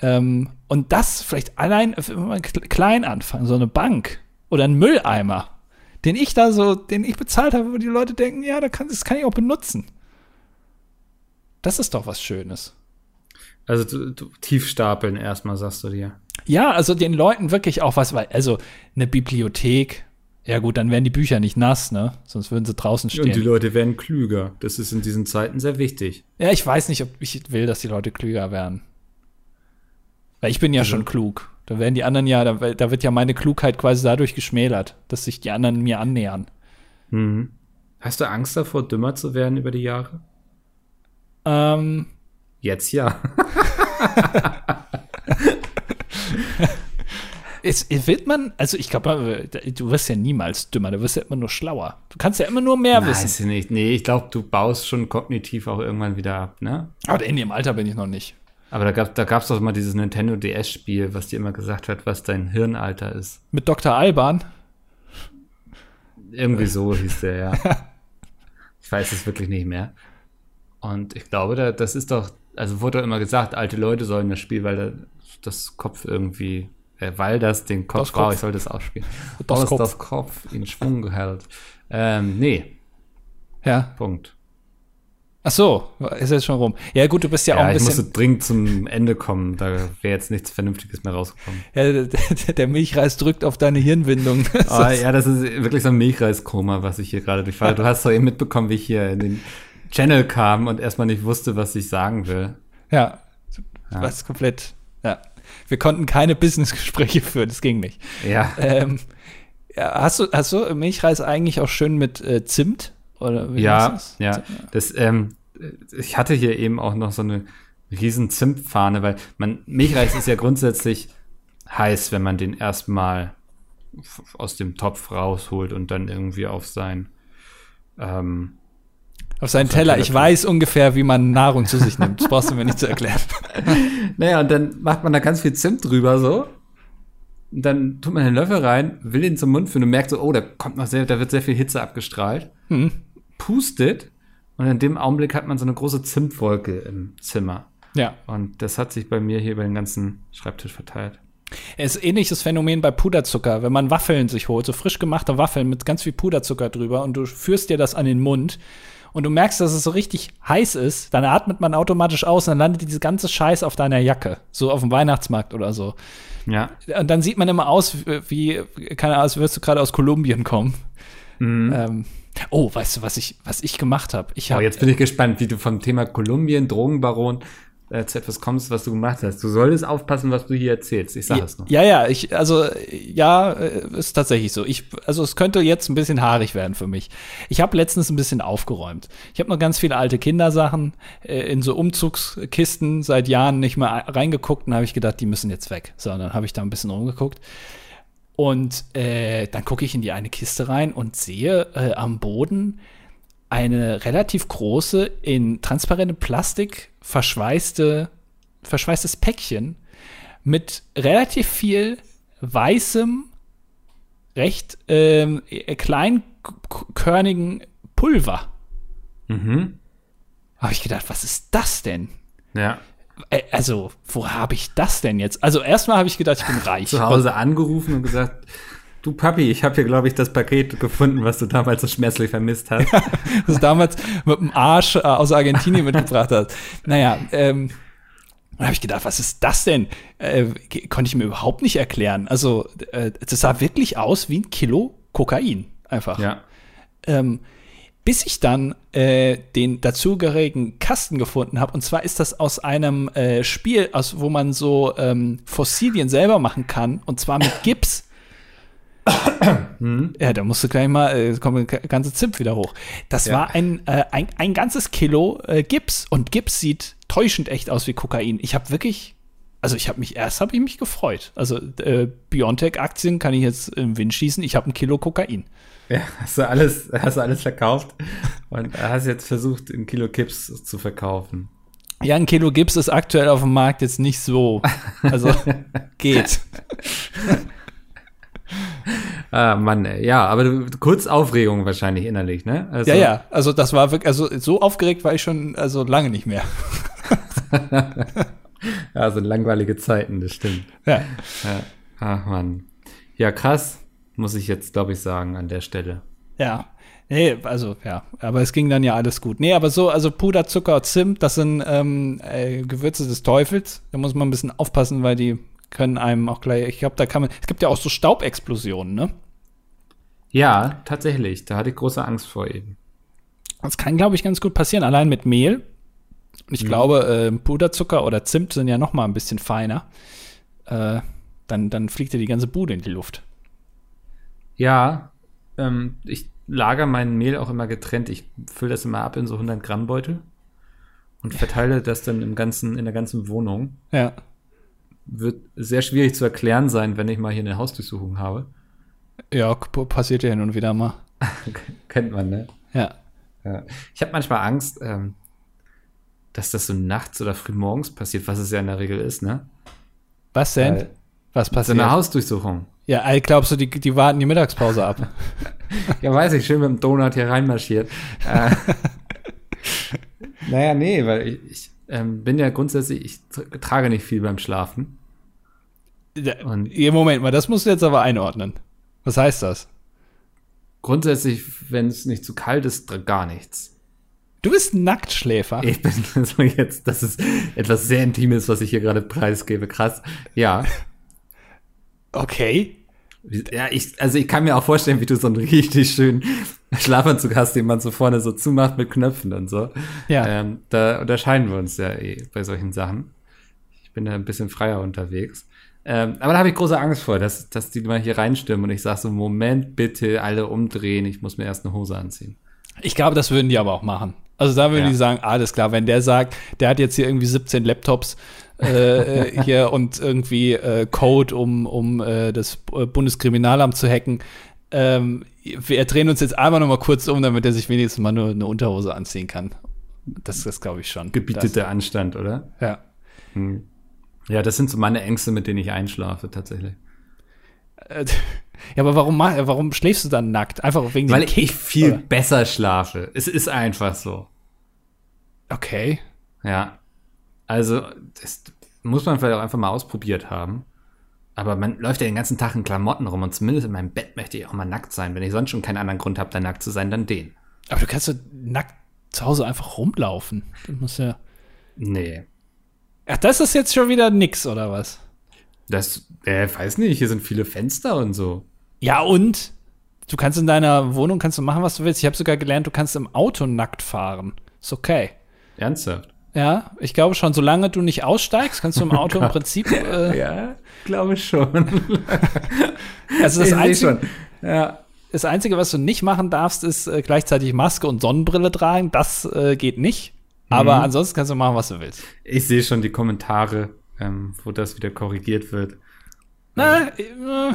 Ähm, und das vielleicht allein, wenn man klein anfangen, so eine Bank oder ein Mülleimer, den ich da so, den ich bezahlt habe, wo die Leute denken, ja, da kann, das kann ich auch benutzen. Das ist doch was Schönes. Also du, du, tief stapeln erstmal, sagst du dir. Ja, also den Leuten wirklich auch was, weil, also eine Bibliothek, ja gut, dann wären die Bücher nicht nass, ne? Sonst würden sie draußen stehen. Und die Leute werden klüger. Das ist in diesen Zeiten sehr wichtig. Ja, ich weiß nicht, ob ich will, dass die Leute klüger werden. Weil ich bin ja also. schon klug. Da werden die anderen ja, da, da, wird ja meine Klugheit quasi dadurch geschmälert, dass sich die anderen mir annähern. Mhm. Hast du Angst davor, dümmer zu werden über die Jahre? Ähm. Jetzt ja. es, wird man, also ich glaube, du wirst ja niemals dümmer, du wirst ja immer nur schlauer. Du kannst ja immer nur mehr Weiß wissen. Weiß ich nicht. Nee, ich glaube, du baust schon kognitiv auch irgendwann wieder ab, ne? Aber in dem Alter bin ich noch nicht. Aber da gab es da gab's doch mal dieses Nintendo DS-Spiel, was dir immer gesagt hat, was dein Hirnalter ist. Mit Dr. Alban? Irgendwie so hieß der, ja. ich weiß es wirklich nicht mehr. Und ich glaube, da, das ist doch, also wurde doch immer gesagt, alte Leute sollen das Spiel, weil da, das Kopf irgendwie, äh, weil das den Kopf braucht, ich soll das auch spielen. Das, Kopf. das Kopf in Schwung hält. Ähm, nee. Ja. Punkt. Ach so, ist jetzt schon rum. Ja, gut, du bist ja, ja auch ein bisschen. Ich musste dringend zum Ende kommen. Da wäre jetzt nichts Vernünftiges mehr rausgekommen. Ja, der, der Milchreis drückt auf deine Hirnwindung. oh, ja, das ist wirklich so ein Milchreiskoma, was ich hier gerade durchfahre. Du hast doch eben mitbekommen, wie ich hier in den Channel kam und erstmal nicht wusste, was ich sagen will. Ja, ja. was komplett. Ja. Wir konnten keine Businessgespräche führen, das ging nicht. Ja. Ähm, ja hast, du, hast du Milchreis eigentlich auch schön mit äh, Zimt? Oder wie ja, das? ja. Das, ähm, ich hatte hier eben auch noch so eine riesen Zimtfahne, weil man, Milchreis ist ja grundsätzlich heiß, wenn man den erstmal aus dem Topf rausholt und dann irgendwie auf sein ähm, auf seinen Teller. Ich weiß ungefähr, wie man Nahrung zu sich nimmt. Das brauchst du mir nicht zu erklären. naja, und dann macht man da ganz viel Zimt drüber so. Und dann tut man den Löffel rein, will ihn zum Mund führen und merkt so, oh, da kommt noch sehr, da wird sehr viel Hitze abgestrahlt. Mhm. Pustet und in dem Augenblick hat man so eine große Zimtwolke im Zimmer. Ja. Und das hat sich bei mir hier über den ganzen Schreibtisch verteilt. Es ist ähnliches Phänomen bei Puderzucker. Wenn man Waffeln sich holt, so frisch gemachte Waffeln mit ganz viel Puderzucker drüber und du führst dir das an den Mund und du merkst, dass es so richtig heiß ist, dann atmet man automatisch aus und dann landet diese ganze Scheiß auf deiner Jacke. So auf dem Weihnachtsmarkt oder so. Ja. Und dann sieht man immer aus, wie, keine Ahnung, als würdest du gerade aus Kolumbien kommen. Mhm. Ähm, Oh, weißt du, was ich, was ich gemacht habe? Ich hab, oh, jetzt bin ich gespannt, wie du vom Thema Kolumbien, Drogenbaron äh, zu etwas kommst, was du gemacht hast. Du solltest aufpassen, was du hier erzählst. Ich sag es noch. Ja, ja, ich, also ja, äh, ist tatsächlich so. Ich, also es könnte jetzt ein bisschen haarig werden für mich. Ich habe letztens ein bisschen aufgeräumt. Ich habe noch ganz viele alte Kindersachen äh, in so Umzugskisten seit Jahren nicht mehr reingeguckt und habe ich gedacht, die müssen jetzt weg. So, dann habe ich da ein bisschen rumgeguckt. Und äh, dann gucke ich in die eine Kiste rein und sehe äh, am Boden eine relativ große, in transparentem Plastik verschweißte, verschweißtes Päckchen mit relativ viel weißem, recht ähm, kleinkörnigen Pulver. Mhm. habe ich gedacht, was ist das denn? Ja. Äh, Also, wo habe ich das denn jetzt? Also, erstmal habe ich gedacht, ich bin reich. Zu Hause angerufen und gesagt, du Papi, ich habe hier, glaube ich, das Paket gefunden, was du damals so schmerzlich vermisst hast. das du damals mit dem Arsch äh, aus Argentinien mitgebracht hast. Naja, ähm, dann habe ich gedacht, was ist das denn? Äh, konnte ich mir überhaupt nicht erklären. Also, äh, das sah wirklich aus wie ein Kilo Kokain. Einfach. Ja. Ähm, bis ich dann äh, den dazugehörigen Kasten gefunden habe. Und zwar ist das aus einem äh, Spiel, aus, wo man so ähm, Fossilien selber machen kann. Und zwar mit Gips. Ja, da musst du gleich mal, äh, kommt der ganze Zimt wieder hoch. Das Ja. war ein, äh, ein, ein ganzes Kilo äh, Gips. Und Gips sieht täuschend echt aus wie Kokain. Ich habe wirklich, also ich habe mich, erst habe ich mich gefreut. Also äh, Biontech-Aktien kann ich jetzt im Wind schießen. Ich habe ein Kilo Kokain. Ja, hast du alles, hast du alles verkauft und hast jetzt versucht, ein Kilo Kips zu verkaufen. Ja, ein Kilo Gips ist aktuell auf dem Markt jetzt nicht so. Also geht. Ah, Mann, ey. ja, aber du, kurz Aufregung wahrscheinlich innerlich, ne? Also, Ja, ja. Also das war wirklich, also so aufgeregt war ich schon, also lange nicht mehr. Ja, so langweilige Zeiten, das stimmt. Ja. Ja. Ach, Mann. Ja, krass, muss ich jetzt, glaube ich, sagen, an der Stelle. Ja. Nee, also ja, aber es ging dann ja alles gut. Nee, aber so, also Puder, Zucker, Zimt, das sind ähm, äh, Gewürze des Teufels. Da muss man ein bisschen aufpassen, weil die können einem auch gleich, ich glaube, da kann man, es gibt ja auch so Staubexplosionen, ne? Ja, tatsächlich, da hatte ich große Angst vor eben. Das kann, glaube ich, ganz gut passieren, allein mit Mehl. Und ich glaube, äh, Puderzucker oder Zimt sind ja noch mal ein bisschen feiner. Äh, dann, dann fliegt dir die ganze Bude in die Luft. Ja, ähm, ich lager mein Mehl auch immer getrennt. Ich fülle das immer ab in so 100 Gramm Beutel und verteile das dann im ganzen, in der ganzen Wohnung. Ja. Wird sehr schwierig zu erklären sein, wenn ich mal hier eine Hausdurchsuchung habe. Ja, passiert ja hin und wieder mal. Kennt man, ne? Ja. Ja. Ich habe manchmal Angst, ähm, dass das so nachts oder früh morgens passiert, was es ja in der Regel ist, ne? Was denn? Weil- Was So passiert? eine Hausdurchsuchung. ja, ey, glaubst du, die, die warten die Mittagspause ab? Ja, weiß ich, schön mit dem Donut hier reinmarschiert. äh, naja, nee, weil ich, ich ähm, bin ja grundsätzlich, ich tra- trage nicht viel beim Schlafen. Und Moment mal, das musst du jetzt aber einordnen. Was heißt das? grundsätzlich, wenn es nicht zu kalt ist, gar nichts. Du bist ein Nacktschläfer. Ich bin so jetzt, das ist etwas sehr Intimes, was ich hier gerade preisgebe. Krass. Ja. Okay. Ja, ich, also ich kann mir auch vorstellen, wie du so einen richtig schönen Schlafanzug hast, den man so vorne so zumacht mit Knöpfen und so. Ja. Ähm, da unterscheiden wir uns ja eh bei solchen Sachen. Ich bin da ein bisschen freier unterwegs. Ähm, aber da habe ich große Angst vor, dass, dass die mal hier reinstürmen und ich sage so, Moment, bitte alle umdrehen, ich muss mir erst eine Hose anziehen. Ich glaube, das würden die aber auch machen. Also da würden Ja. die sagen, alles klar, wenn der sagt, der hat jetzt hier irgendwie 17 Laptops äh, äh, hier und irgendwie äh, Code, um, um äh, das Bundeskriminalamt zu hacken. Ähm, wir drehen uns jetzt einmal noch mal kurz um, damit er sich wenigstens mal nur eine Unterhose anziehen kann. Das, das glaube ich schon. Gebietet der Anstand, oder? Das, ja. Hm. Ja, das sind so meine Ängste, mit denen ich einschlafe, tatsächlich. Äh, ja, aber warum, warum schläfst du dann nackt? Einfach wegen Weil dem Kick? ich viel oder? besser schlafe. Es ist einfach so. Okay. Ja. Also, das muss man vielleicht auch einfach mal ausprobiert haben. Aber man läuft ja den ganzen Tag in Klamotten rum und zumindest in meinem Bett möchte ich auch mal nackt sein. Wenn ich sonst schon keinen anderen Grund habe, da nackt zu sein, dann den. Aber du kannst doch nackt zu Hause einfach rumlaufen. Du musst ja. Nee. Ach, das ist jetzt schon wieder nix, oder was? Das, äh, weiß nicht, hier sind viele Fenster und so. Ja, und? Du kannst in deiner Wohnung kannst du machen, was du willst. Ich habe sogar gelernt, du kannst im Auto nackt fahren. Ist okay. Ernsthaft? Ja, ich glaube schon, solange du nicht aussteigst, kannst du im Auto im Prinzip. Äh, Ja, glaube ich schon. also das Ich Einzige, schon. Ja. das Einzige, was du nicht machen darfst, ist äh, gleichzeitig Maske und Sonnenbrille tragen. Das äh, geht nicht. Aber Mhm. ansonsten kannst du machen, was du willst. Ich sehe schon die Kommentare, ähm, wo das wieder korrigiert wird. Na, äh,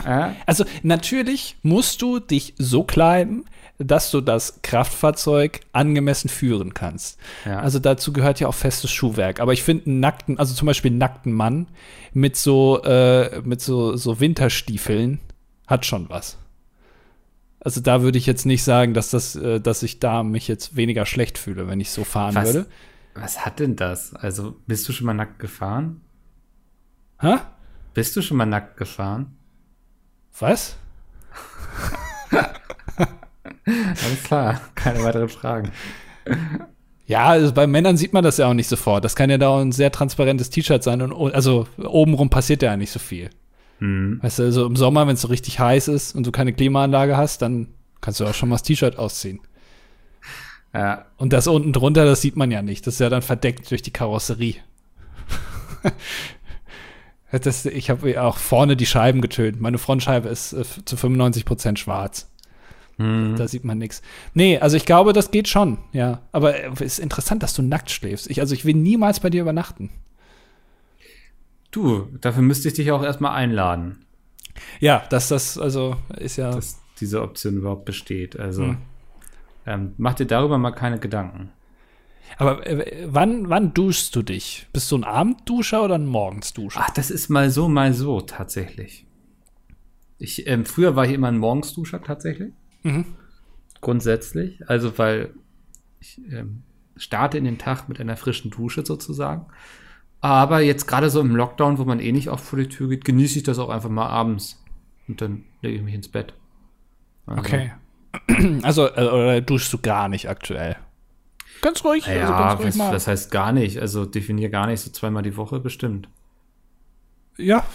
Ja? Also natürlich musst du dich so kleiden, dass du das Kraftfahrzeug angemessen führen kannst. Ja. Also dazu gehört ja auch festes Schuhwerk. Aber ich finde einen nackten, also zum Beispiel einen nackten Mann mit so, äh, mit so, so Winterstiefeln hat schon was. Also da würde ich jetzt nicht sagen, dass das, äh, dass ich da mich jetzt weniger schlecht fühle, wenn ich so fahren Was? würde. Was hat denn das? Also, bist du schon mal nackt gefahren? Hä? Bist du schon mal nackt gefahren? Was? Alles klar, keine weiteren Fragen. Ja, also bei Männern sieht man das ja auch nicht sofort. Das kann ja da auch ein sehr transparentes T-Shirt sein und also obenrum passiert ja nicht so viel. Hm. Weißt du, also im Sommer, wenn es so richtig heiß ist und du keine Klimaanlage hast, dann kannst du auch schon mal das T-Shirt ausziehen. Ja, Und das unten drunter, das sieht man ja nicht. Das ist ja dann verdeckt durch die Karosserie. das, ich habe auch vorne die Scheiben getönt. Meine Frontscheibe ist äh, zu 95 Prozent schwarz. hm. Da sieht man nichts. Nee, also ich glaube, das geht schon, ja. Aber es ist interessant, dass du nackt schläfst. Ich, also ich will niemals bei dir übernachten. Du, dafür müsste ich dich auch erstmal einladen, Ja, dass das, also ist ja. dass diese Option überhaupt besteht. Also, Hm. ähm, mach dir darüber mal keine Gedanken. aber äh, wann, wann duschst du dich? Bist du ein Abendduscher oder ein Morgensduscher? Ach, das ist mal so, mal so, tatsächlich. Ich, ähm, früher war ich immer ein Morgensduscher, tatsächlich. Mhm. Grundsätzlich. Also, weil ich ähm, starte in den Tag mit einer frischen Dusche sozusagen. Aber jetzt gerade so im Lockdown, wo man eh nicht oft vor die Tür geht, genieße ich das auch einfach mal abends. Und dann lege ich mich ins Bett. Also, Okay. Also, äh, oder duschst du gar nicht aktuell? Ganz ruhig. also Ja, ganz ruhig was, mal. das heißt gar nicht. Also definier gar nicht, so zweimal die Woche bestimmt. Ja.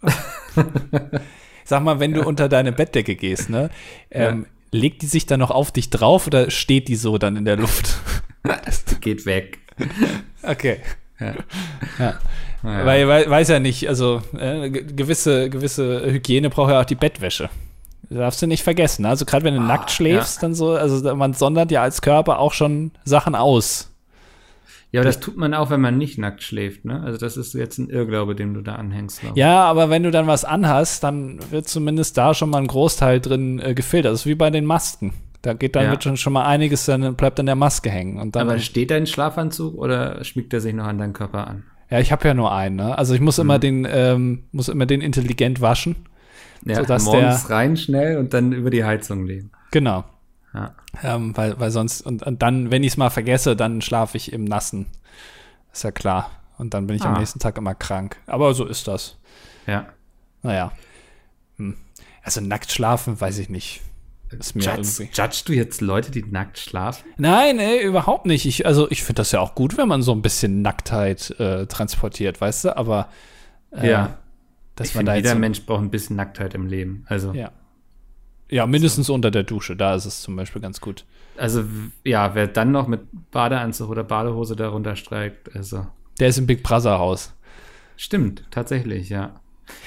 Sag mal, wenn du unter deine Bettdecke gehst, ne? Ähm, Legt die sich dann noch auf dich drauf oder steht die so dann in der Luft? Geht weg. Okay. Ja. Ja. Naja. Weil, weil, weiß ja nicht, also äh, ge- gewisse, gewisse Hygiene braucht ja auch die Bettwäsche. Das darfst du nicht vergessen. Also gerade wenn du nackt schläfst, dann so, also man sondert ja als Körper auch schon Sachen aus. ja, aber das tut man auch, wenn man nicht nackt schläft, ne? Also das ist jetzt ein Irrglaube, dem du da anhängst. glaub. Ja, aber wenn du dann was anhast, dann wird zumindest da schon mal ein Großteil drin äh, gefiltert. Das ist wie bei den Masken. Da geht dann Ja. wird schon, schon mal einiges, dann bleibt an der Maske hängen. Und dann, Aber steht dein Schlafanzug oder schmiegt er sich noch an deinen Körper an? ja, ich habe ja nur einen. Ne? Also ich muss Mhm. immer den, ähm, muss immer den intelligent waschen. Ja, Sodass morgens rein schnell und dann über die Heizung legen. Genau. Ja. Ähm, weil, weil sonst, und, und dann, wenn ich es mal vergesse, dann schlafe ich im Nassen. Ist ja klar. Und dann bin ich am Ah. nächsten Tag immer krank. Aber so ist das. Ja. Naja. Hm. Also nackt schlafen, weiß ich nicht. Ist mir Judgst, irgendwie. judgst du jetzt Leute, die nackt schlafen? Nein, ey, überhaupt nicht. Ich, also ich finde das ja auch gut, wenn man so ein bisschen Nacktheit äh, transportiert, weißt du? Aber äh, Ja. dass ich man da jeder so, Mensch braucht ein bisschen Nacktheit im Leben. Also, ja. Ja, mindestens unter der Dusche. Da ist es zum Beispiel ganz gut. also ja, wer dann noch mit Badeanzug oder Badehose darunter streikt, also Der ist im Big Brother Haus. stimmt, tatsächlich, ja.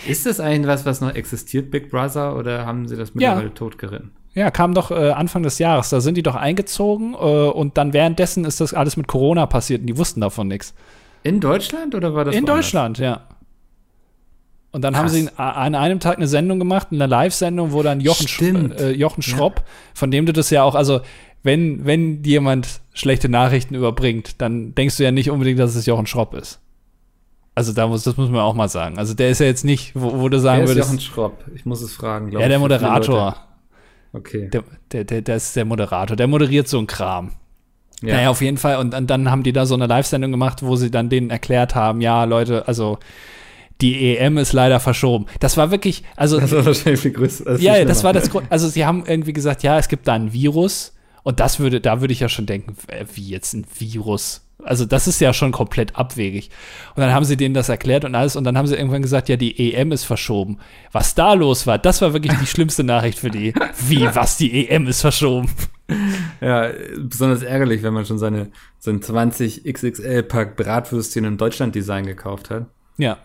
Ist das eigentlich was, was noch existiert, Big Brother, oder haben sie das mittlerweile totgeritten? Ja, kam doch äh, Anfang des Jahres. Da sind die doch eingezogen äh, und dann währenddessen ist das alles mit Corona passiert und die wussten davon nichts. In Deutschland oder war das In woanders? Deutschland, ja. Und dann haben Krass. sie in- an einem Tag eine Sendung gemacht, eine Live-Sendung, wo dann Jochen, Sch äh, Jochen Schropp, von dem du das ja auch, also wenn, wenn jemand schlechte Nachrichten überbringt, dann denkst du ja nicht unbedingt, dass es Jochen Schropp ist. Also da muss, das muss man auch mal sagen. Also der ist ja jetzt nicht, wo, wo du sagen Wer ist würdest, Jochen Schropp? Ich muss es fragen, glaube ja, der ich, für viele Moderator. Okay. Der, der, der, der ist der Moderator, der moderiert so einen Kram. ja. Naja, auf jeden Fall. Und, und dann haben die da so eine Live-Sendung gemacht, wo sie dann denen erklärt haben, ja, Leute, also die EM ist leider verschoben. Das war wirklich, also das war wahrscheinlich viel größer. viel ja, das war das Grund. Also sie haben irgendwie gesagt, ja, es gibt da ein Virus. Und das würde, da würde ich ja schon denken, wie jetzt ein Virus. Also das ist ja schon komplett abwegig. Und dann haben sie denen das erklärt und alles. Und dann haben sie irgendwann gesagt, ja, die EM ist verschoben. Was da los war, das war wirklich die schlimmste Nachricht für die. Wie, was, die EM ist verschoben? Ja, besonders ärgerlich, wenn man schon seine, sein 20 XXL-Pack Bratwürstchen im Deutschland-Design gekauft hat. Ja.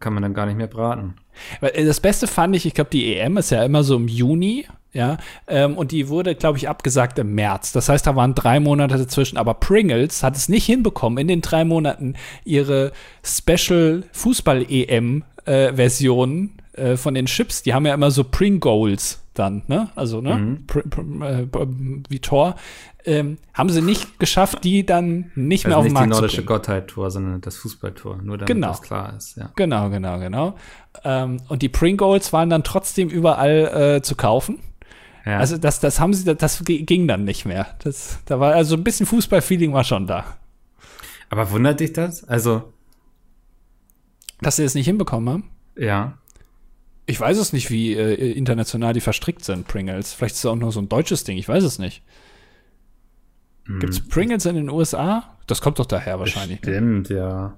Kann man dann gar nicht mehr braten. Äh, Das Beste fand ich, ich glaube, die EM ist ja immer so im Juni, ja, ähm, und die wurde, glaube ich, abgesagt im März. Das heißt, da waren drei Monate dazwischen. Aber Pringles hat es nicht hinbekommen, in den drei Monaten ihre Special Fußball-EM-Versionen äh, von den Chips, die haben ja immer so Pringles dann, ne? Also, ne? Mhm. Pr pr äh, wie Tor. Ähm, haben sie nicht geschafft, die dann nicht mehr Also auf nicht den die Markt zu nordische bringen. Gottheit-Tor, sondern das Fußballtor. Nur damit Genau. das klar ist, ja. Genau, genau, genau. Ähm, und die Pringles waren dann trotzdem überall äh, zu kaufen. ja. Also das, das haben sie, das ging dann nicht mehr. Das, da war also ein bisschen Fußballfeeling war schon da. Aber wundert dich das? Also, Dass sie es nicht hinbekommen haben? ja. Ich weiß es nicht, wie äh, international die verstrickt sind, Pringles. Vielleicht ist es auch nur so ein deutsches Ding, ich weiß es nicht. Gibt es Pringles in den USA? Das kommt doch daher wahrscheinlich. Stimmt, ja.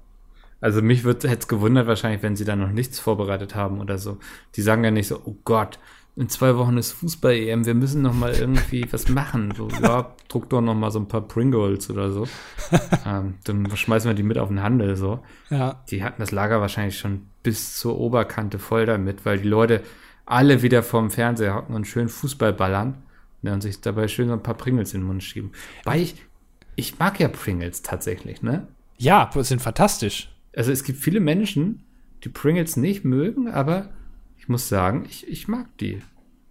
Also mich hätte es gewundert wahrscheinlich, wenn sie da noch nichts vorbereitet haben oder so. Die sagen ja nicht so, oh Gott, in zwei Wochen ist Fußball-EM, wir müssen noch mal irgendwie was machen. So, ja, druck doch noch mal so ein paar Pringles oder so. ähm, dann schmeißen wir die mit auf den Handel, so. Ja. Die hatten das Lager wahrscheinlich schon bis zur Oberkante voll damit, weil die Leute alle wieder vorm Fernseher hocken und schön Fußball ballern und sich dabei schön so ein paar Pringles in den Mund schieben. Weil ich, ich mag ja Pringles tatsächlich, ne? Ja, sind fantastisch. Also es gibt viele Menschen, die Pringles nicht mögen, aber ich muss sagen, ich, ich mag die.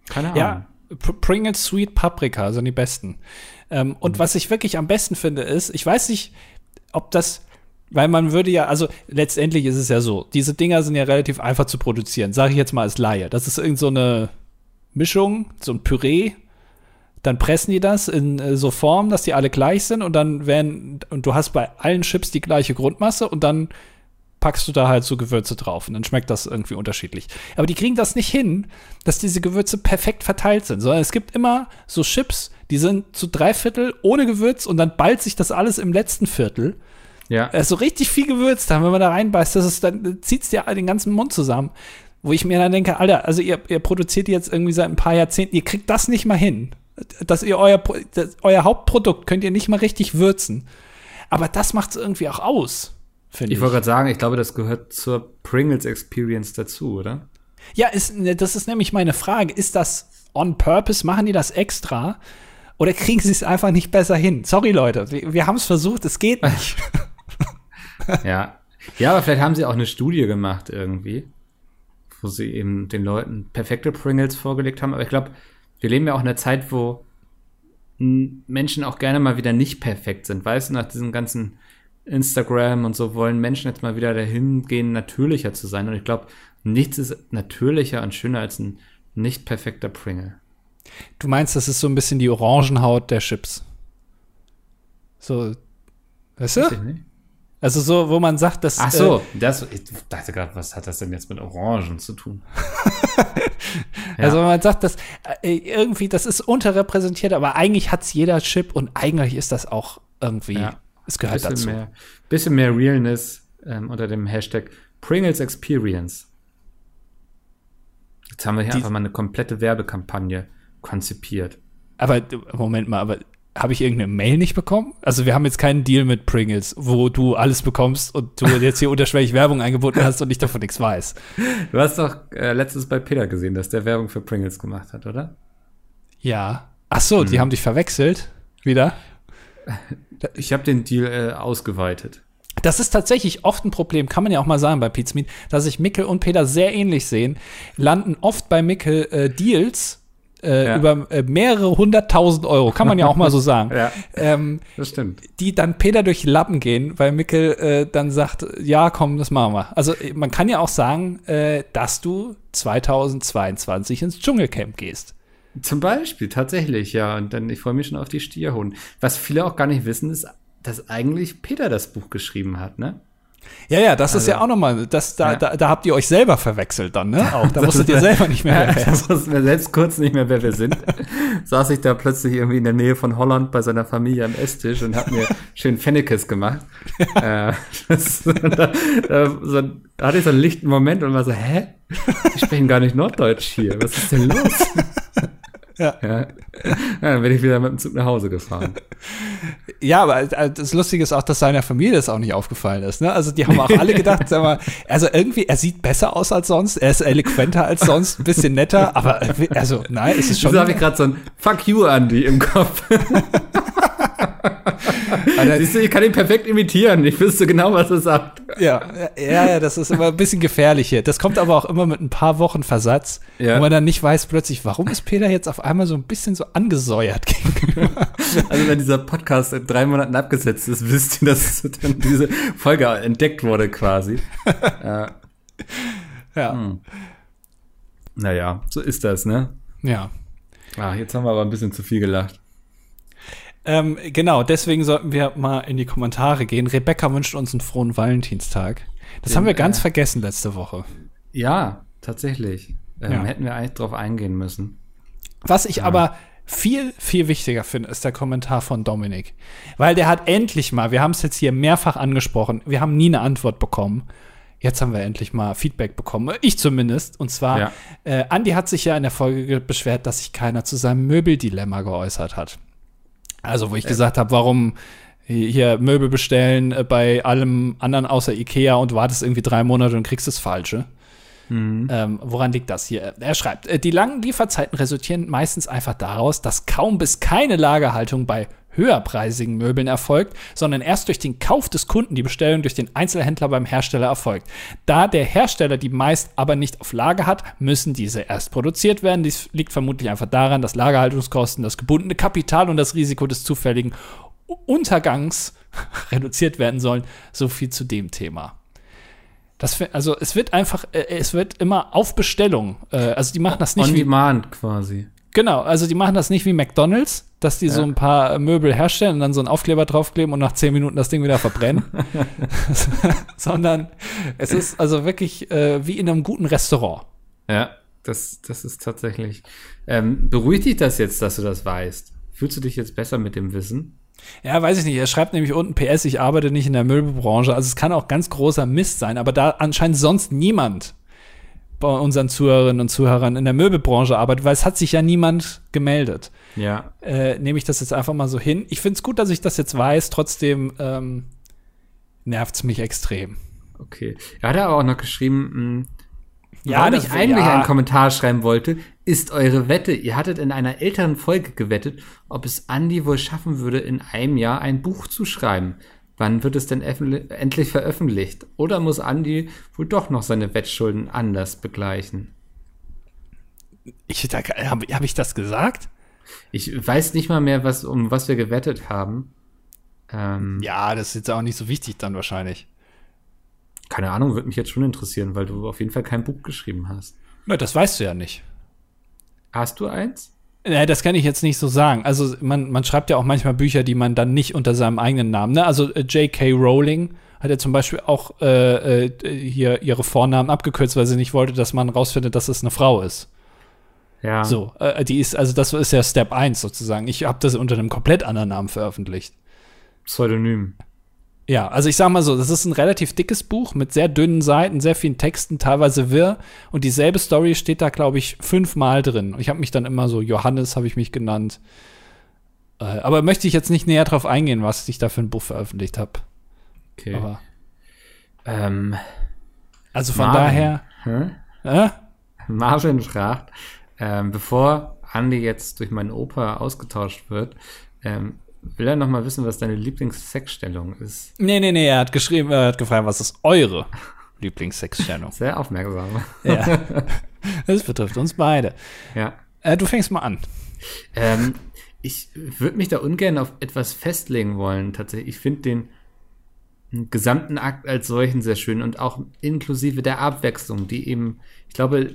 Keine Ahnung. Ja, Pr- Pringles Sweet Paprika sind die besten. Ähm, und was ich wirklich am besten finde, ist, ich weiß nicht, ob das, weil man würde ja, also letztendlich ist es ja so, diese Dinger sind ja relativ einfach zu produzieren, sage ich jetzt mal als Laie. Das ist irgend so eine Mischung, so ein Püree. Dann pressen die das in äh, so Form, dass die alle gleich sind und dann werden, und du hast bei allen Chips die gleiche Grundmasse und dann packst du da halt so Gewürze drauf und dann schmeckt das irgendwie unterschiedlich. Aber die kriegen das nicht hin, dass diese Gewürze perfekt verteilt sind, sondern es gibt immer so Chips, die sind zu drei Viertel ohne Gewürz und dann ballt sich das alles im letzten Viertel. ja. Es ist so richtig viel Gewürz da, wenn man da reinbeißt, das ist, dann zieht es dir den ganzen Mund zusammen. Wo ich mir dann denke, Alter, also ihr, ihr produziert jetzt irgendwie seit ein paar Jahrzehnten, ihr kriegt das nicht mal hin. Dass ihr euer, das, euer Hauptprodukt könnt ihr nicht mal richtig würzen. Aber das macht es irgendwie auch aus, finde ich. Ich wollte gerade sagen, ich glaube, das gehört zur Pringles Experience dazu, oder? Ja, ist, ne, das ist nämlich meine Frage. Ist das on purpose? Machen die das extra? Oder kriegen sie es einfach nicht besser hin? Sorry, Leute, wir, wir haben es versucht, es geht nicht. Ja. Ja, aber vielleicht haben sie auch eine Studie gemacht irgendwie, wo sie eben den Leuten perfekte Pringles vorgelegt haben. Aber ich glaube, wir leben ja auch in einer Zeit, wo Menschen auch gerne mal wieder nicht perfekt sind. Weißt du, nach diesem ganzen Instagram und so wollen Menschen jetzt mal wieder dahin gehen, natürlicher zu sein. Und ich glaube, nichts ist natürlicher und schöner als ein nicht perfekter Pringle. Du meinst, das ist so ein bisschen die Orangenhaut der Chips. So, weißt Weiß du? Also so, wo man sagt, dass Ach so, das, ich dachte gerade, was hat das denn jetzt mit Orangen zu tun? Äh, also wenn man sagt, dass äh, irgendwie das ist unterrepräsentiert, aber eigentlich hat's jeder Chip und eigentlich ist das auch irgendwie, Ja. Es gehört bisschen dazu. Mehr, bisschen mehr Realness ähm, unter dem Hashtag Pringles Experience. Jetzt haben wir hier Die- einfach mal eine komplette Werbekampagne konzipiert. Aber Moment mal, aber habe ich irgendeine Mail nicht bekommen? Also wir haben jetzt keinen Deal mit Pringles, wo du alles bekommst und du jetzt hier unterschwellig Werbung eingebunden hast und ich davon nichts weiß. Du hast doch äh, letztens bei Peter gesehen, dass der Werbung für Pringles gemacht hat, oder? Ja. Ach so, die haben dich verwechselt. Wieder. Ich habe den Deal äh, ausgeweitet. Das ist tatsächlich oft ein Problem, kann man ja auch mal sagen bei Pizmeet, dass sich Mickel und Peter sehr ähnlich sehen, landen oft bei Mickel äh, Deals äh, Ja. über äh, mehrere hunderttausend Euro, kann man ja auch mal so sagen. Ja. ähm, Das stimmt. die dann Peter durch Lappen gehen, weil Mickel äh, dann sagt, ja, komm, das machen wir. Also äh, man kann ja auch sagen, äh, dass du 2022 ins Dschungelcamp gehst. Zum Beispiel, tatsächlich, ja. Und dann, ich freue mich schon auf die Stierhunden. Was viele auch gar nicht wissen, ist, dass eigentlich Peter das Buch geschrieben hat, ne? Ja, ja, das ist Also- ja auch nochmal, das, da, Ja. da, da habt ihr euch selber verwechselt dann, ne? Auch, da wusstet ihr selber nicht mehr, wer Ja, da ist. wussten wir selbst kurz nicht mehr, wer wir sind. Saß ich da plötzlich irgendwie in der Nähe von Holland bei seiner Familie am Esstisch und hab mir schön Fennekes gemacht. äh, das, da, da, so, da hatte ich so einen lichten Moment und war so, hä? Die sprechen gar nicht Norddeutsch hier. Was ist denn los? Ja. ja. Dann bin ich wieder mit dem Zug nach Hause gefahren. Ja, aber äh, das Lustige ist auch, dass seiner Familie das auch nicht aufgefallen ist. Ne? Also die haben auch alle gedacht, sag mal, also irgendwie, er sieht besser aus als sonst, er ist eloquenter als sonst, ein bisschen netter, aber äh, also nein, es ist schon. Wieso habe ich gerade so ein Fuck you, Andy im Kopf? Siehst du, ich kann ihn perfekt imitieren. Ich wüsste genau, was er sagt. ja, ja, ja, das ist immer ein bisschen gefährlich hier. Das kommt aber auch immer mit ein paar Wochen Versatz, Ja. wo man dann nicht weiß plötzlich, warum ist Peter jetzt auf einmal so ein bisschen so angesäuert gegenüber. Also wenn dieser Podcast in drei Monaten abgesetzt ist, wisst ihr, dass dann diese Folge entdeckt wurde quasi. äh, Ja, Hm. naja, so ist das, ne? ja. Ah, jetzt haben wir aber ein bisschen zu viel gelacht. Ähm, genau, deswegen sollten wir mal in die Kommentare gehen. Rebecca wünscht uns einen frohen Valentinstag. Das Den, haben wir ganz äh, vergessen letzte Woche. Ja, tatsächlich. Ähm, Ja. Hätten wir eigentlich drauf eingehen müssen. Was ich aber viel, viel wichtiger finde, ist der Kommentar von Dominik. Weil der hat endlich mal, wir haben es jetzt hier mehrfach angesprochen, wir haben nie eine Antwort bekommen. Jetzt haben wir endlich mal Feedback bekommen. Ich zumindest. Und zwar, Ja. äh, Andi hat sich ja in der Folge ge- beschwert, dass sich keiner zu seinem Möbeldilemma geäußert hat. Also, wo ich gesagt habe, warum hier Möbel bestellen äh, bei allem anderen außer Ikea und wartest irgendwie drei Monate und kriegst das Falsche. Ähm, woran liegt das hier? Er schreibt, äh, die langen Lieferzeiten resultieren meistens einfach daraus, dass kaum bis keine Lagerhaltung bei höherpreisigen Möbeln erfolgt, sondern erst durch den Kauf des Kunden die Bestellung durch den Einzelhändler beim Hersteller erfolgt. Da der Hersteller die meist aber nicht auf Lager hat, müssen diese erst produziert werden. Dies liegt vermutlich einfach daran, dass Lagerhaltungskosten, das gebundene Kapital und das Risiko des zufälligen Untergangs reduziert werden sollen. So viel zu dem Thema. Das, also es wird einfach, äh, es wird immer auf Bestellung. Äh, also die machen das nicht On wie, demand quasi. Genau, also die machen das nicht wie McDonalds, dass die so Ja. ein paar Möbel herstellen und dann so einen Aufkleber draufkleben und nach zehn Minuten das Ding wieder verbrennen. Sondern es ist also wirklich äh, wie in einem guten Restaurant. Ja, das, das ist tatsächlich. Ähm, beruhigt dich das jetzt, dass du das weißt? Fühlst du dich jetzt besser mit dem Wissen? Ja, weiß ich nicht. Er schreibt nämlich unten PS, ich arbeite nicht in der Möbelbranche. Also es kann auch ganz großer Mist sein, aber da anscheinend sonst niemand bei unseren Zuhörerinnen und Zuhörern in der Möbelbranche arbeitet, weil es hat sich ja niemand gemeldet. Ja. Äh, nehme ich das jetzt einfach mal so hin. Ich finde es gut, dass ich das jetzt weiß, trotzdem ähm, nervt es mich extrem. Okay. Er hat aber auch noch geschrieben, mh, Ja, warum ich eigentlich ja. einen Kommentar schreiben wollte, ist eure Wette. Ihr hattet in einer älteren Folge gewettet, ob es Andy wohl schaffen würde, in einem Jahr ein Buch zu schreiben. Wann wird es denn endlich veröffentlicht? Oder muss Andy wohl doch noch seine Wettschulden anders begleichen? Ich, da, Habe hab ich das gesagt? Ich weiß nicht mal mehr, was, um was wir gewettet haben. Ähm, Ja, das ist jetzt auch nicht so wichtig dann wahrscheinlich. Keine Ahnung, würde mich jetzt schon interessieren, weil du auf jeden Fall kein Buch geschrieben hast. Na, das weißt du ja nicht. Hast du eins? Nee, das kann ich jetzt nicht so sagen. Also man, man schreibt ja auch manchmal Bücher, die man dann nicht unter seinem eigenen Namen, ne? Also äh, J.K. Rowling hat ja zum Beispiel auch äh, äh, hier ihre Vornamen abgekürzt, weil sie nicht wollte, dass man rausfindet, dass es eine Frau ist. Ja. So, äh, die ist, also das ist ja Step 1 sozusagen. Ich habe das unter einem komplett anderen Namen veröffentlicht. Pseudonym. Ja, also ich sag mal so, das ist ein relativ dickes Buch mit sehr dünnen Seiten, sehr vielen Texten, teilweise wirr. Und dieselbe Story steht da, glaube ich, fünfmal drin. Ich habe mich dann immer so, Johannes habe ich mich genannt. Äh, aber möchte ich jetzt nicht näher drauf eingehen, was ich da für ein Buch veröffentlicht habe. Okay. Aber Ähm, also von Marvin. daher, hä? äh? Marvin fragt, ähm, bevor Andy jetzt durch meinen Opa ausgetauscht wird, ähm, will er noch mal wissen, was deine Lieblingssexstellung ist. Nee, nee, nee, er hat geschrieben, er hat gefragt, was ist eure Lieblingssexstellung? Sehr aufmerksam. ja. Das betrifft uns beide. ja. Äh, du fängst mal an. Ähm, ich würde mich da ungern auf etwas festlegen wollen, tatsächlich. Ich finde den gesamten Akt als solchen sehr schön und auch inklusive der Abwechslung, die eben, ich glaube,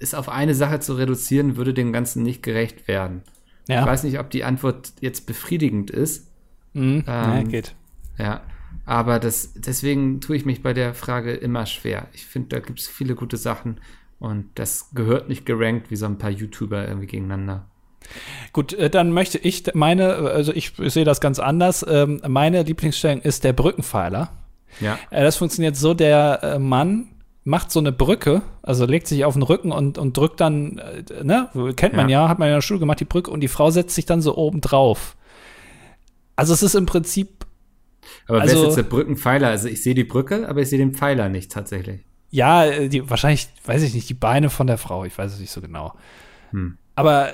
es auf eine Sache zu reduzieren, würde dem Ganzen nicht gerecht werden. Ja, Ich weiß nicht, ob die Antwort jetzt befriedigend ist. mhm. ja ähm, geht. Ja, aber das, deswegen tue ich mich bei der Frage immer schwer. Ich finde, da gibt es viele gute Sachen und das gehört nicht gerankt wie so ein paar YouTuber irgendwie gegeneinander. Gut, äh, dann möchte ich meine, also ich sehe das ganz anders. Ähm, meine Lieblingsstellung ist der Brückenpfeiler. Ja, Äh, das funktioniert so, der äh, Mann macht so eine Brücke, also legt sich auf den Rücken und, und drückt dann, äh, ne, kennt man ja. hat man ja in der Schule gemacht, die Brücke und die Frau setzt sich dann so oben drauf. Also es ist im Prinzip, aber wer Also- ist jetzt der Brückenpfeiler? Also ich sehe die Brücke, aber ich sehe den Pfeiler nicht tatsächlich. ja, äh, die, wahrscheinlich, weiß ich nicht, die Beine von der Frau, ich weiß es nicht so genau. Hm. Aber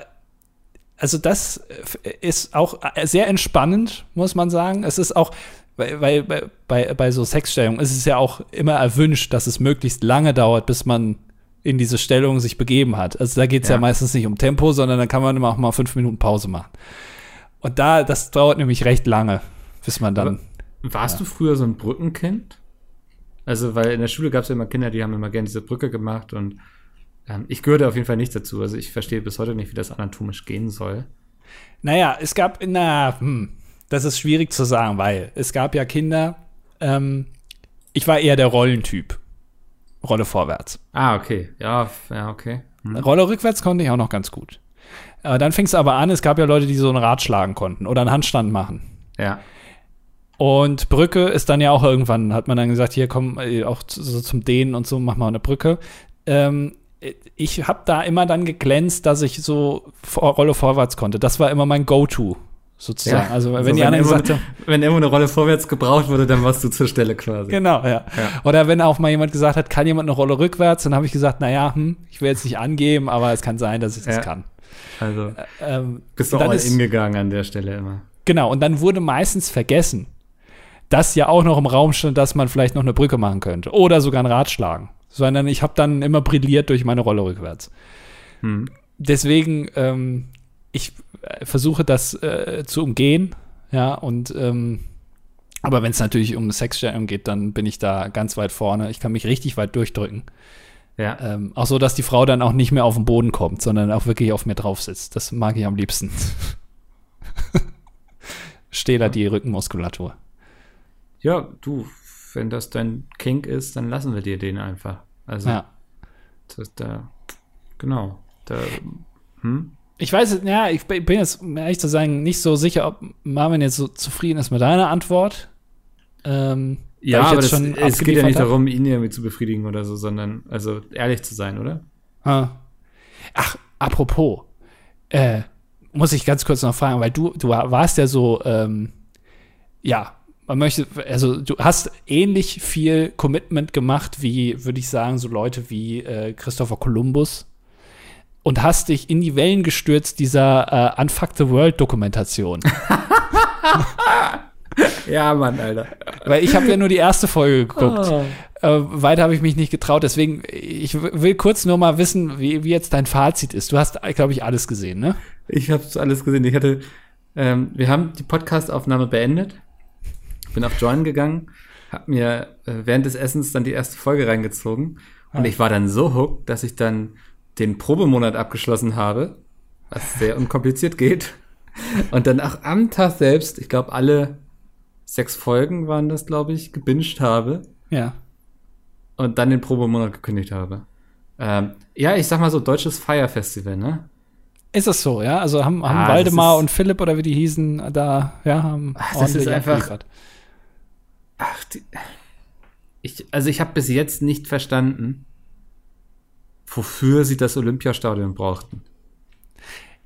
also das äh, ist auch sehr entspannend, muss man sagen. Es ist auch, weil, weil bei- bei, so Sexstellungen ist es ja auch immer erwünscht, dass es möglichst lange dauert, bis man in diese Stellung sich begeben hat. Also da geht es ja. Ja. meistens nicht um Tempo, sondern dann kann man immer auch mal fünf Minuten Pause machen. Und da, das dauert nämlich recht lange, bis man dann. Warst du früher so ein Brückenkind? Also, weil in der Schule gab es ja immer Kinder, die haben immer gerne diese Brücke gemacht und ähm, ich gehörte auf jeden Fall nicht dazu. Also ich verstehe bis heute nicht, wie das anatomisch gehen soll. Naja, es gab, na, hm, das ist schwierig zu sagen, weil es gab ja Kinder, ähm, ich war eher der Rollentyp. Rolle vorwärts. Ah, okay. Ja, ja, okay. Hm. Rolle rückwärts konnte ich auch noch ganz gut. Äh, dann fing es aber an, es gab ja Leute, die so ein Rad schlagen konnten oder einen Handstand machen. Ja. Und Brücke ist dann ja auch irgendwann, hat man dann gesagt, hier komm, äh, auch so zum Dehnen und so, mach mal eine Brücke. Ähm, ich habe da immer dann geglänzt, dass ich so Rolle vorwärts konnte. Das war immer mein Go-To sozusagen. Ja. Also wenn also die wenn anderen gesagt haben, wenn irgendwo eine Rolle vorwärts gebraucht wurde, dann warst du zur Stelle quasi. Genau, ja. ja. Oder wenn auch mal jemand gesagt hat, kann jemand eine Rolle rückwärts, dann habe ich gesagt, naja, hm, ich will jetzt nicht angeben, aber es kann sein, dass ich das ja. kann. Also ähm, bist du all in gegangen an der Stelle immer. Genau, und dann wurde meistens vergessen, dass ja auch noch im Raum stand, dass man vielleicht noch eine Brücke machen könnte oder sogar ein Rad schlagen. Sondern ich habe dann immer brilliert durch meine Rolle rückwärts. Hm. Deswegen, ähm, ich versuche das äh, zu umgehen, ja, und ähm, aber wenn es natürlich um Sexstellung geht, dann bin ich da ganz weit vorne. Ich kann mich richtig weit durchdrücken. Ja. Ähm, auch so, dass die Frau dann auch nicht mehr auf den Boden kommt, sondern auch wirklich auf mir drauf sitzt. Das mag ich am liebsten. Steht da die Rückenmuskulatur. Ja, du, wenn das dein Kink ist, dann lassen wir dir den einfach. Also, ja. das da, genau. Da, hm? Ich weiß, ja, ich bin jetzt, um ehrlich zu sagen, nicht so sicher, ob Marvin jetzt so zufrieden ist mit deiner Antwort. Ähm, ja, aber das, es geht ja nicht hab. darum, ihn irgendwie zu befriedigen oder so, sondern also ehrlich zu sein, oder? Ah. Ach, apropos, äh, muss ich ganz kurz noch fragen, weil du, du warst ja so, ähm, ja, man möchte, also du hast ähnlich viel Commitment gemacht wie, würde ich sagen, so Leute wie äh, Christopher Columbus und hast dich in die Wellen gestürzt dieser äh, Unfuck the World Dokumentation. ja, Mann, Alter. Weil ich habe ja nur die erste Folge geguckt. Oh. Äh, weiter habe ich mich nicht getraut. Deswegen, ich will kurz nur mal wissen, wie, wie jetzt dein Fazit ist. Du hast, glaube ich, alles gesehen, ne? Ich habe alles gesehen. Ich hatte, ähm, wir haben die Podcastaufnahme beendet. Bin auf Join gegangen, habe mir äh, während des Essens dann die erste Folge reingezogen. Und ah. ich war dann so hooked, dass ich dann den Probemonat abgeschlossen habe, was sehr unkompliziert geht. Und dann auch am Tag selbst, ich glaube, alle sechs Folgen waren das, glaube ich, gebinged habe. Ja. Und dann den Probemonat gekündigt habe. Ähm, ja, ich sag mal so, deutsches Feierfestival, ne? Ist es so, ja? Also haben, haben ah, Waldemar und Philipp oder wie die hießen, da, ja, haben ach, das ist einfach. Ach, die, ich, also ich habe bis jetzt nicht verstanden, wofür sie das Olympiastadion brauchten.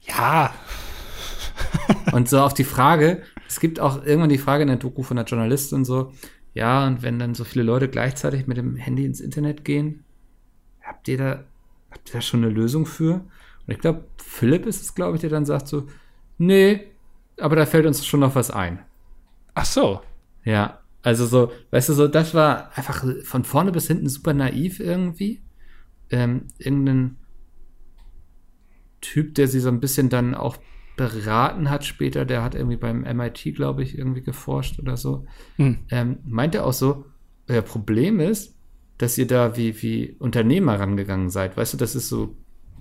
Ja. und so auf die Frage, es gibt auch irgendwann die Frage in der Doku von der Journalistin und so, ja, und wenn dann so viele Leute gleichzeitig mit dem Handy ins Internet gehen, habt ihr da, habt ihr da schon eine Lösung für? Und ich glaube, Philipp ist es, glaube ich, der dann sagt so, nee, aber da fällt uns schon noch was ein. Ach so. Ja, also so, weißt du, so, das war einfach von vorne bis hinten super naiv irgendwie ähm, irgendein Typ, der sie so ein bisschen dann auch beraten hat später, der hat irgendwie beim MIT, glaube ich, irgendwie geforscht oder so, hm. ähm, meinte auch so, euer Problem ist, dass ihr da wie, wie Unternehmer rangegangen seid. Weißt du, das ist so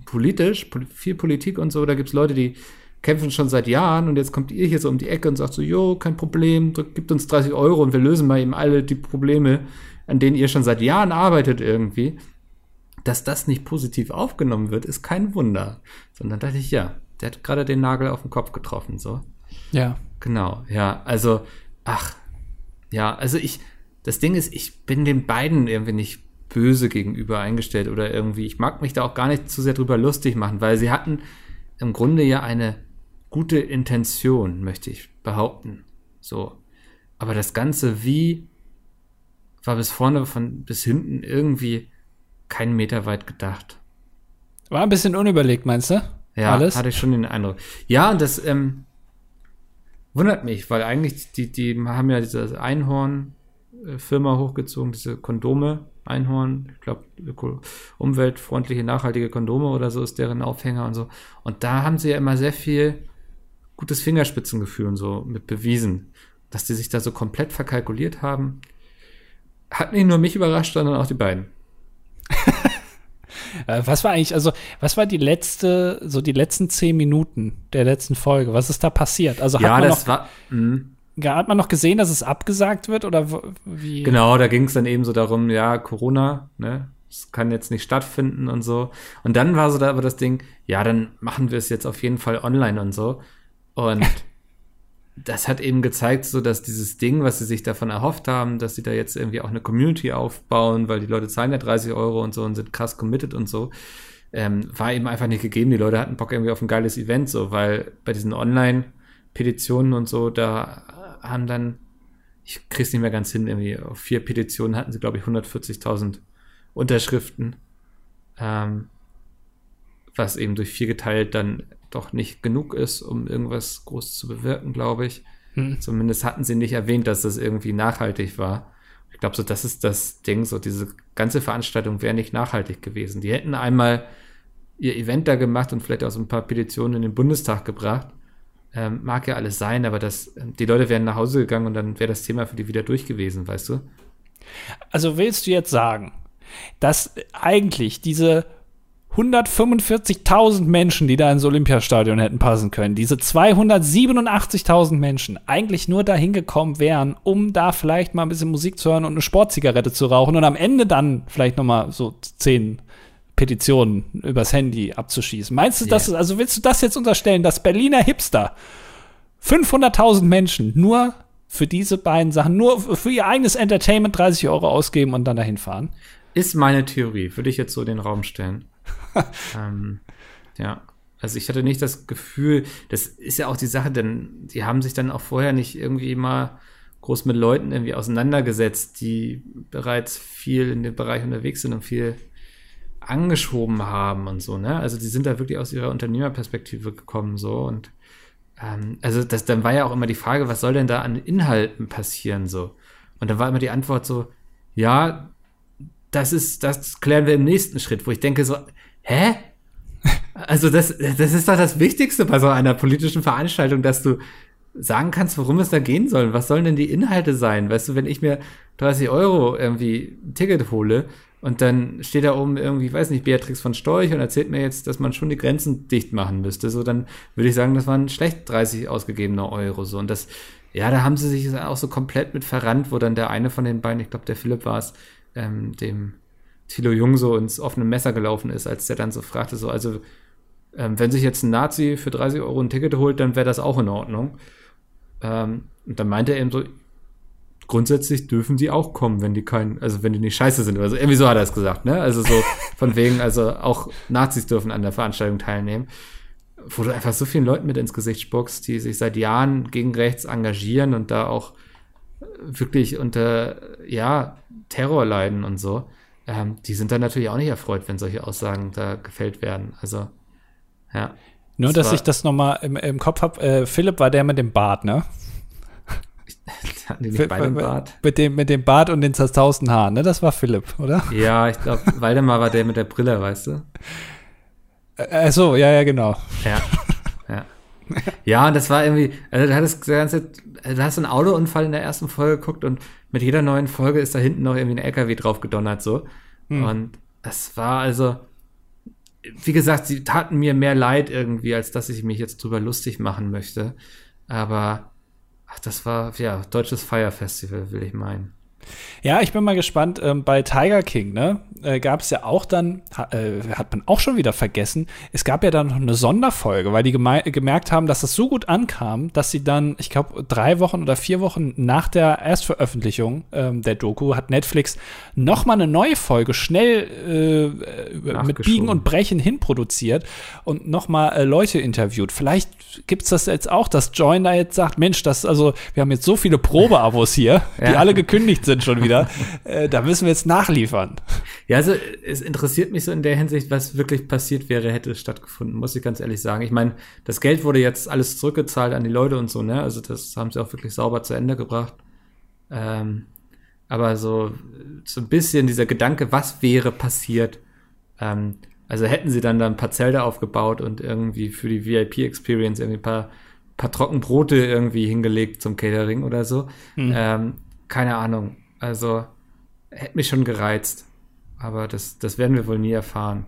politisch, viel Politik und so, da gibt es Leute, die kämpfen schon seit Jahren und jetzt kommt ihr hier so um die Ecke und sagt so, jo, kein Problem, gibt uns 30 Euro und wir lösen mal eben alle die Probleme, an denen ihr schon seit Jahren arbeitet irgendwie dass das nicht positiv aufgenommen wird, ist kein Wunder. Sondern dachte ich, ja, der hat gerade den Nagel auf den Kopf getroffen, so. Ja. Genau, ja. Also, ach, ja, also ich, das Ding ist, ich bin den beiden irgendwie nicht böse gegenüber eingestellt oder irgendwie, ich mag mich da auch gar nicht zu sehr drüber lustig machen, weil sie hatten im Grunde ja eine gute Intention, möchte ich behaupten. So. Aber das Ganze wie war bis vorne von bis hinten irgendwie keinen Meter weit gedacht. War ein bisschen unüberlegt, meinst du? Ja, Alles? hatte ich schon den Eindruck. Ja, und das ähm, wundert mich, weil eigentlich die, die haben ja diese Einhorn-Firma hochgezogen, diese Kondome, Einhorn, ich glaube, umweltfreundliche, nachhaltige Kondome oder so ist deren Aufhänger und so. Und da haben sie ja immer sehr viel gutes Fingerspitzengefühl und so mit bewiesen, dass die sich da so komplett verkalkuliert haben. Hat nicht nur mich überrascht, sondern auch die beiden. Äh, was war eigentlich, also, was war die letzte, so die letzten zehn Minuten der letzten Folge? Was ist da passiert? Also, hat ja, man das noch, war. Mh. hat man noch gesehen, dass es abgesagt wird oder wie? Genau, da ging es dann eben so darum, ja, Corona, ne? Es kann jetzt nicht stattfinden und so. Und dann war so da aber das Ding, ja, dann machen wir es jetzt auf jeden Fall online und so. Und das hat eben gezeigt, so dass dieses Ding, was sie sich davon erhofft haben, dass sie da jetzt irgendwie auch eine Community aufbauen, weil die Leute zahlen ja 30 Euro und so und sind krass committed und so, ähm, war eben einfach nicht gegeben. Die Leute hatten Bock irgendwie auf ein geiles Event, so, weil bei diesen Online-Petitionen und so, da haben dann, ich krieg's nicht mehr ganz hin, irgendwie auf vier Petitionen hatten sie, glaube ich, 140.000 Unterschriften, ähm, was eben durch vier geteilt dann doch nicht genug ist, um irgendwas groß zu bewirken, glaube ich. Hm. Zumindest hatten sie nicht erwähnt, dass das irgendwie nachhaltig war. Ich glaube, so das ist das Ding, so diese ganze Veranstaltung wäre nicht nachhaltig gewesen. Die hätten einmal ihr Event da gemacht und vielleicht auch so ein paar Petitionen in den Bundestag gebracht. Ähm, mag ja alles sein, aber das, ähm, die Leute wären nach Hause gegangen und dann wäre das Thema für die wieder durch gewesen, weißt du? Also willst du jetzt sagen, dass eigentlich diese 145.000 Menschen, die da ins Olympiastadion hätten passen können, diese 287.000 Menschen eigentlich nur dahin gekommen wären, um da vielleicht mal ein bisschen Musik zu hören und eine Sportzigarette zu rauchen und am Ende dann vielleicht noch mal so zehn Petitionen übers Handy abzuschießen. Meinst du, Ja. das, also willst du das jetzt unterstellen, dass Berliner Hipster 500.000 Menschen nur für diese beiden Sachen, nur für ihr eigenes Entertainment 30 Euro ausgeben und dann dahin fahren? Ist meine Theorie, würde ich jetzt so in den Raum stellen. ähm, ja. Also ich hatte nicht das Gefühl, das ist ja auch die Sache, denn die haben sich dann auch vorher nicht irgendwie mal groß mit Leuten irgendwie auseinandergesetzt, die bereits viel in dem Bereich unterwegs sind und viel angeschoben haben und so, ne? Also die sind da wirklich aus ihrer Unternehmerperspektive gekommen so und ähm, also das, dann war ja auch immer die Frage, was soll denn da an Inhalten passieren so? Und dann war immer die Antwort so, ja, das ist, das klären wir im nächsten Schritt, wo ich denke so, hä? Also das, das ist doch das Wichtigste bei so einer politischen Veranstaltung, dass du sagen kannst, worum es da gehen soll. Was sollen denn die Inhalte sein? Weißt du, wenn ich mir 30 Euro irgendwie ein Ticket hole und dann steht da oben irgendwie, weiß nicht, Beatrix von Storch und erzählt mir jetzt, dass man schon die Grenzen dicht machen müsste, so dann würde ich sagen, das waren schlecht 30 ausgegebene Euro. So und das, ja, da haben sie sich auch so komplett mit verrannt, wo dann der eine von den beiden, ich glaube, der Philipp war es, ähm, dem Thilo Jung so ins offene Messer gelaufen ist, als der dann so fragte, so, also, ähm, wenn sich jetzt ein Nazi für 30 Euro ein Ticket holt, dann wäre das auch in Ordnung. Ähm, und dann meinte er eben so, grundsätzlich dürfen die auch kommen, wenn die kein, also wenn die nicht scheiße sind oder so. Irgendwie so hat er es gesagt, ne? Also so von wegen, also auch Nazis dürfen an der Veranstaltung teilnehmen. Wo du einfach so vielen Leuten mit ins Gesicht spuckst, die sich seit Jahren gegen rechts engagieren und da auch wirklich unter, ja, Terror leiden und so. Ähm, die sind dann natürlich auch nicht erfreut, wenn solche Aussagen da gefällt werden. Also, ja. Nur, Das dass ich das noch mal im, im Kopf habe. Äh, Philipp war der mit dem Bart, ne? Hatten die nicht beide Bart? Mit dem, mit dem Bart und den zerzausten Haaren, ne? Das war Philipp, oder? Ja, ich glaube, Waldemar war der mit der Brille, weißt du? Ach so, ja, ja, genau. Ja. Ja. Ja, und das war irgendwie, also du hattest die ganze Zeit, du hast einen Autounfall in der ersten Folge geguckt und mit jeder neuen Folge ist da hinten noch irgendwie ein LKW drauf gedonnert, so. Und es war also, wie gesagt, sie taten mir mehr leid irgendwie, als dass ich mich jetzt drüber lustig machen möchte. Aber, ach, das war, ja, deutsches Fire Festival, will ich meinen. Ja, ich bin mal gespannt. Ähm, bei Tiger King, ne, äh, gab es ja auch dann, ha, äh, hat man auch schon wieder vergessen, es gab ja dann noch eine Sonderfolge, weil die gemerkt haben, dass das so gut ankam, dass sie dann, ich glaube, drei Wochen oder vier Wochen nach der Erstveröffentlichung ähm, der Doku hat Netflix noch mal eine neue Folge schnell äh, äh, mit. Biegen und Brechen hinproduziert und noch mal äh, Leute interviewt. Vielleicht gibt's das jetzt auch, dass Join da jetzt sagt, Mensch, das also, wir haben jetzt so viele Probeabos hier, die Ja. alle gekündigt sind schon wieder. äh, da müssen wir jetzt nachliefern. Ja, also es interessiert mich so in der Hinsicht, was wirklich passiert wäre, hätte es stattgefunden, muss ich ganz ehrlich sagen. Ich meine, das Geld wurde jetzt alles zurückgezahlt an die Leute und so, ne? Also das haben sie auch wirklich sauber zu Ende gebracht. Ähm, aber so, so ein bisschen dieser Gedanke, was wäre passiert, ähm, also hätten sie dann da ein paar Zelte aufgebaut und irgendwie für die VIP-Experience irgendwie ein paar, paar Trockenbrote irgendwie hingelegt zum Catering oder so. Ähm, keine Ahnung. Also hätte mich schon gereizt. Aber das, das werden wir wohl nie erfahren.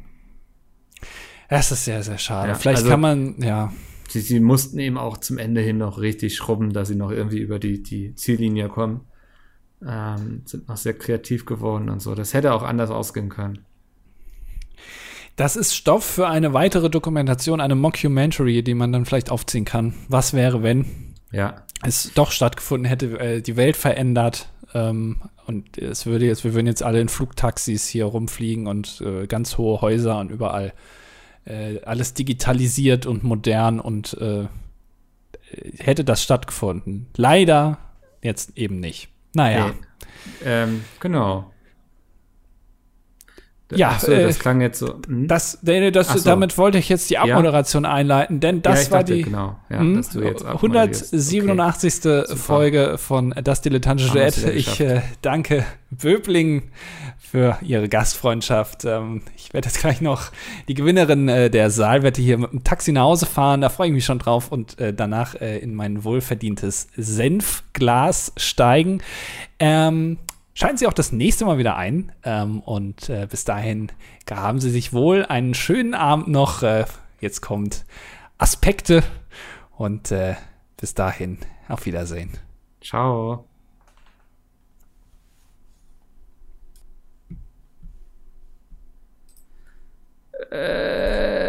Es ist sehr, sehr schade. Ja, Vielleicht also- kann man, ja. Sie, sie mussten eben auch zum Ende hin noch richtig schrubben, dass sie noch irgendwie über die, die Ziellinie kommen. Ähm, sind noch sehr kreativ geworden und so. Das hätte auch anders ausgehen können. Das ist Stoff für eine weitere Dokumentation, eine Mockumentary, die man dann vielleicht aufziehen kann. Was wäre, wenn Ja, es doch stattgefunden hätte, äh, die Welt verändert ähm, und es würde jetzt, wir würden jetzt alle in Flugtaxis hier rumfliegen und äh, ganz hohe Häuser und überall äh, alles digitalisiert und modern und äh, hätte das stattgefunden. Leider jetzt eben nicht. Naja. Nee. Ähm, genau. Ja, Ach so, äh, das klang jetzt so. hm? Das, das, so. damit wollte ich jetzt die Abmoderation einleiten, denn das ja, war dachte, die Genau, ja, hm, dass du jetzt abmoderierst. 187. Super. Folge von Das Dilettantische Duett. Ich äh, danke Böbling für ihre Gastfreundschaft. Ähm, ich werde jetzt gleich noch die Gewinnerin äh, der Saalwette hier mit dem Taxi nach Hause fahren. Da freue ich mich schon drauf und äh, danach äh, in mein wohlverdientes Senfglas steigen. Ähm, Schalten Sie auch das nächste Mal wieder ein. Ähm, und äh, bis dahin haben Sie sich wohl einen schönen Abend noch. Äh, jetzt kommt Aspekte. Und äh, bis dahin auf Wiedersehen. Ciao. Äh,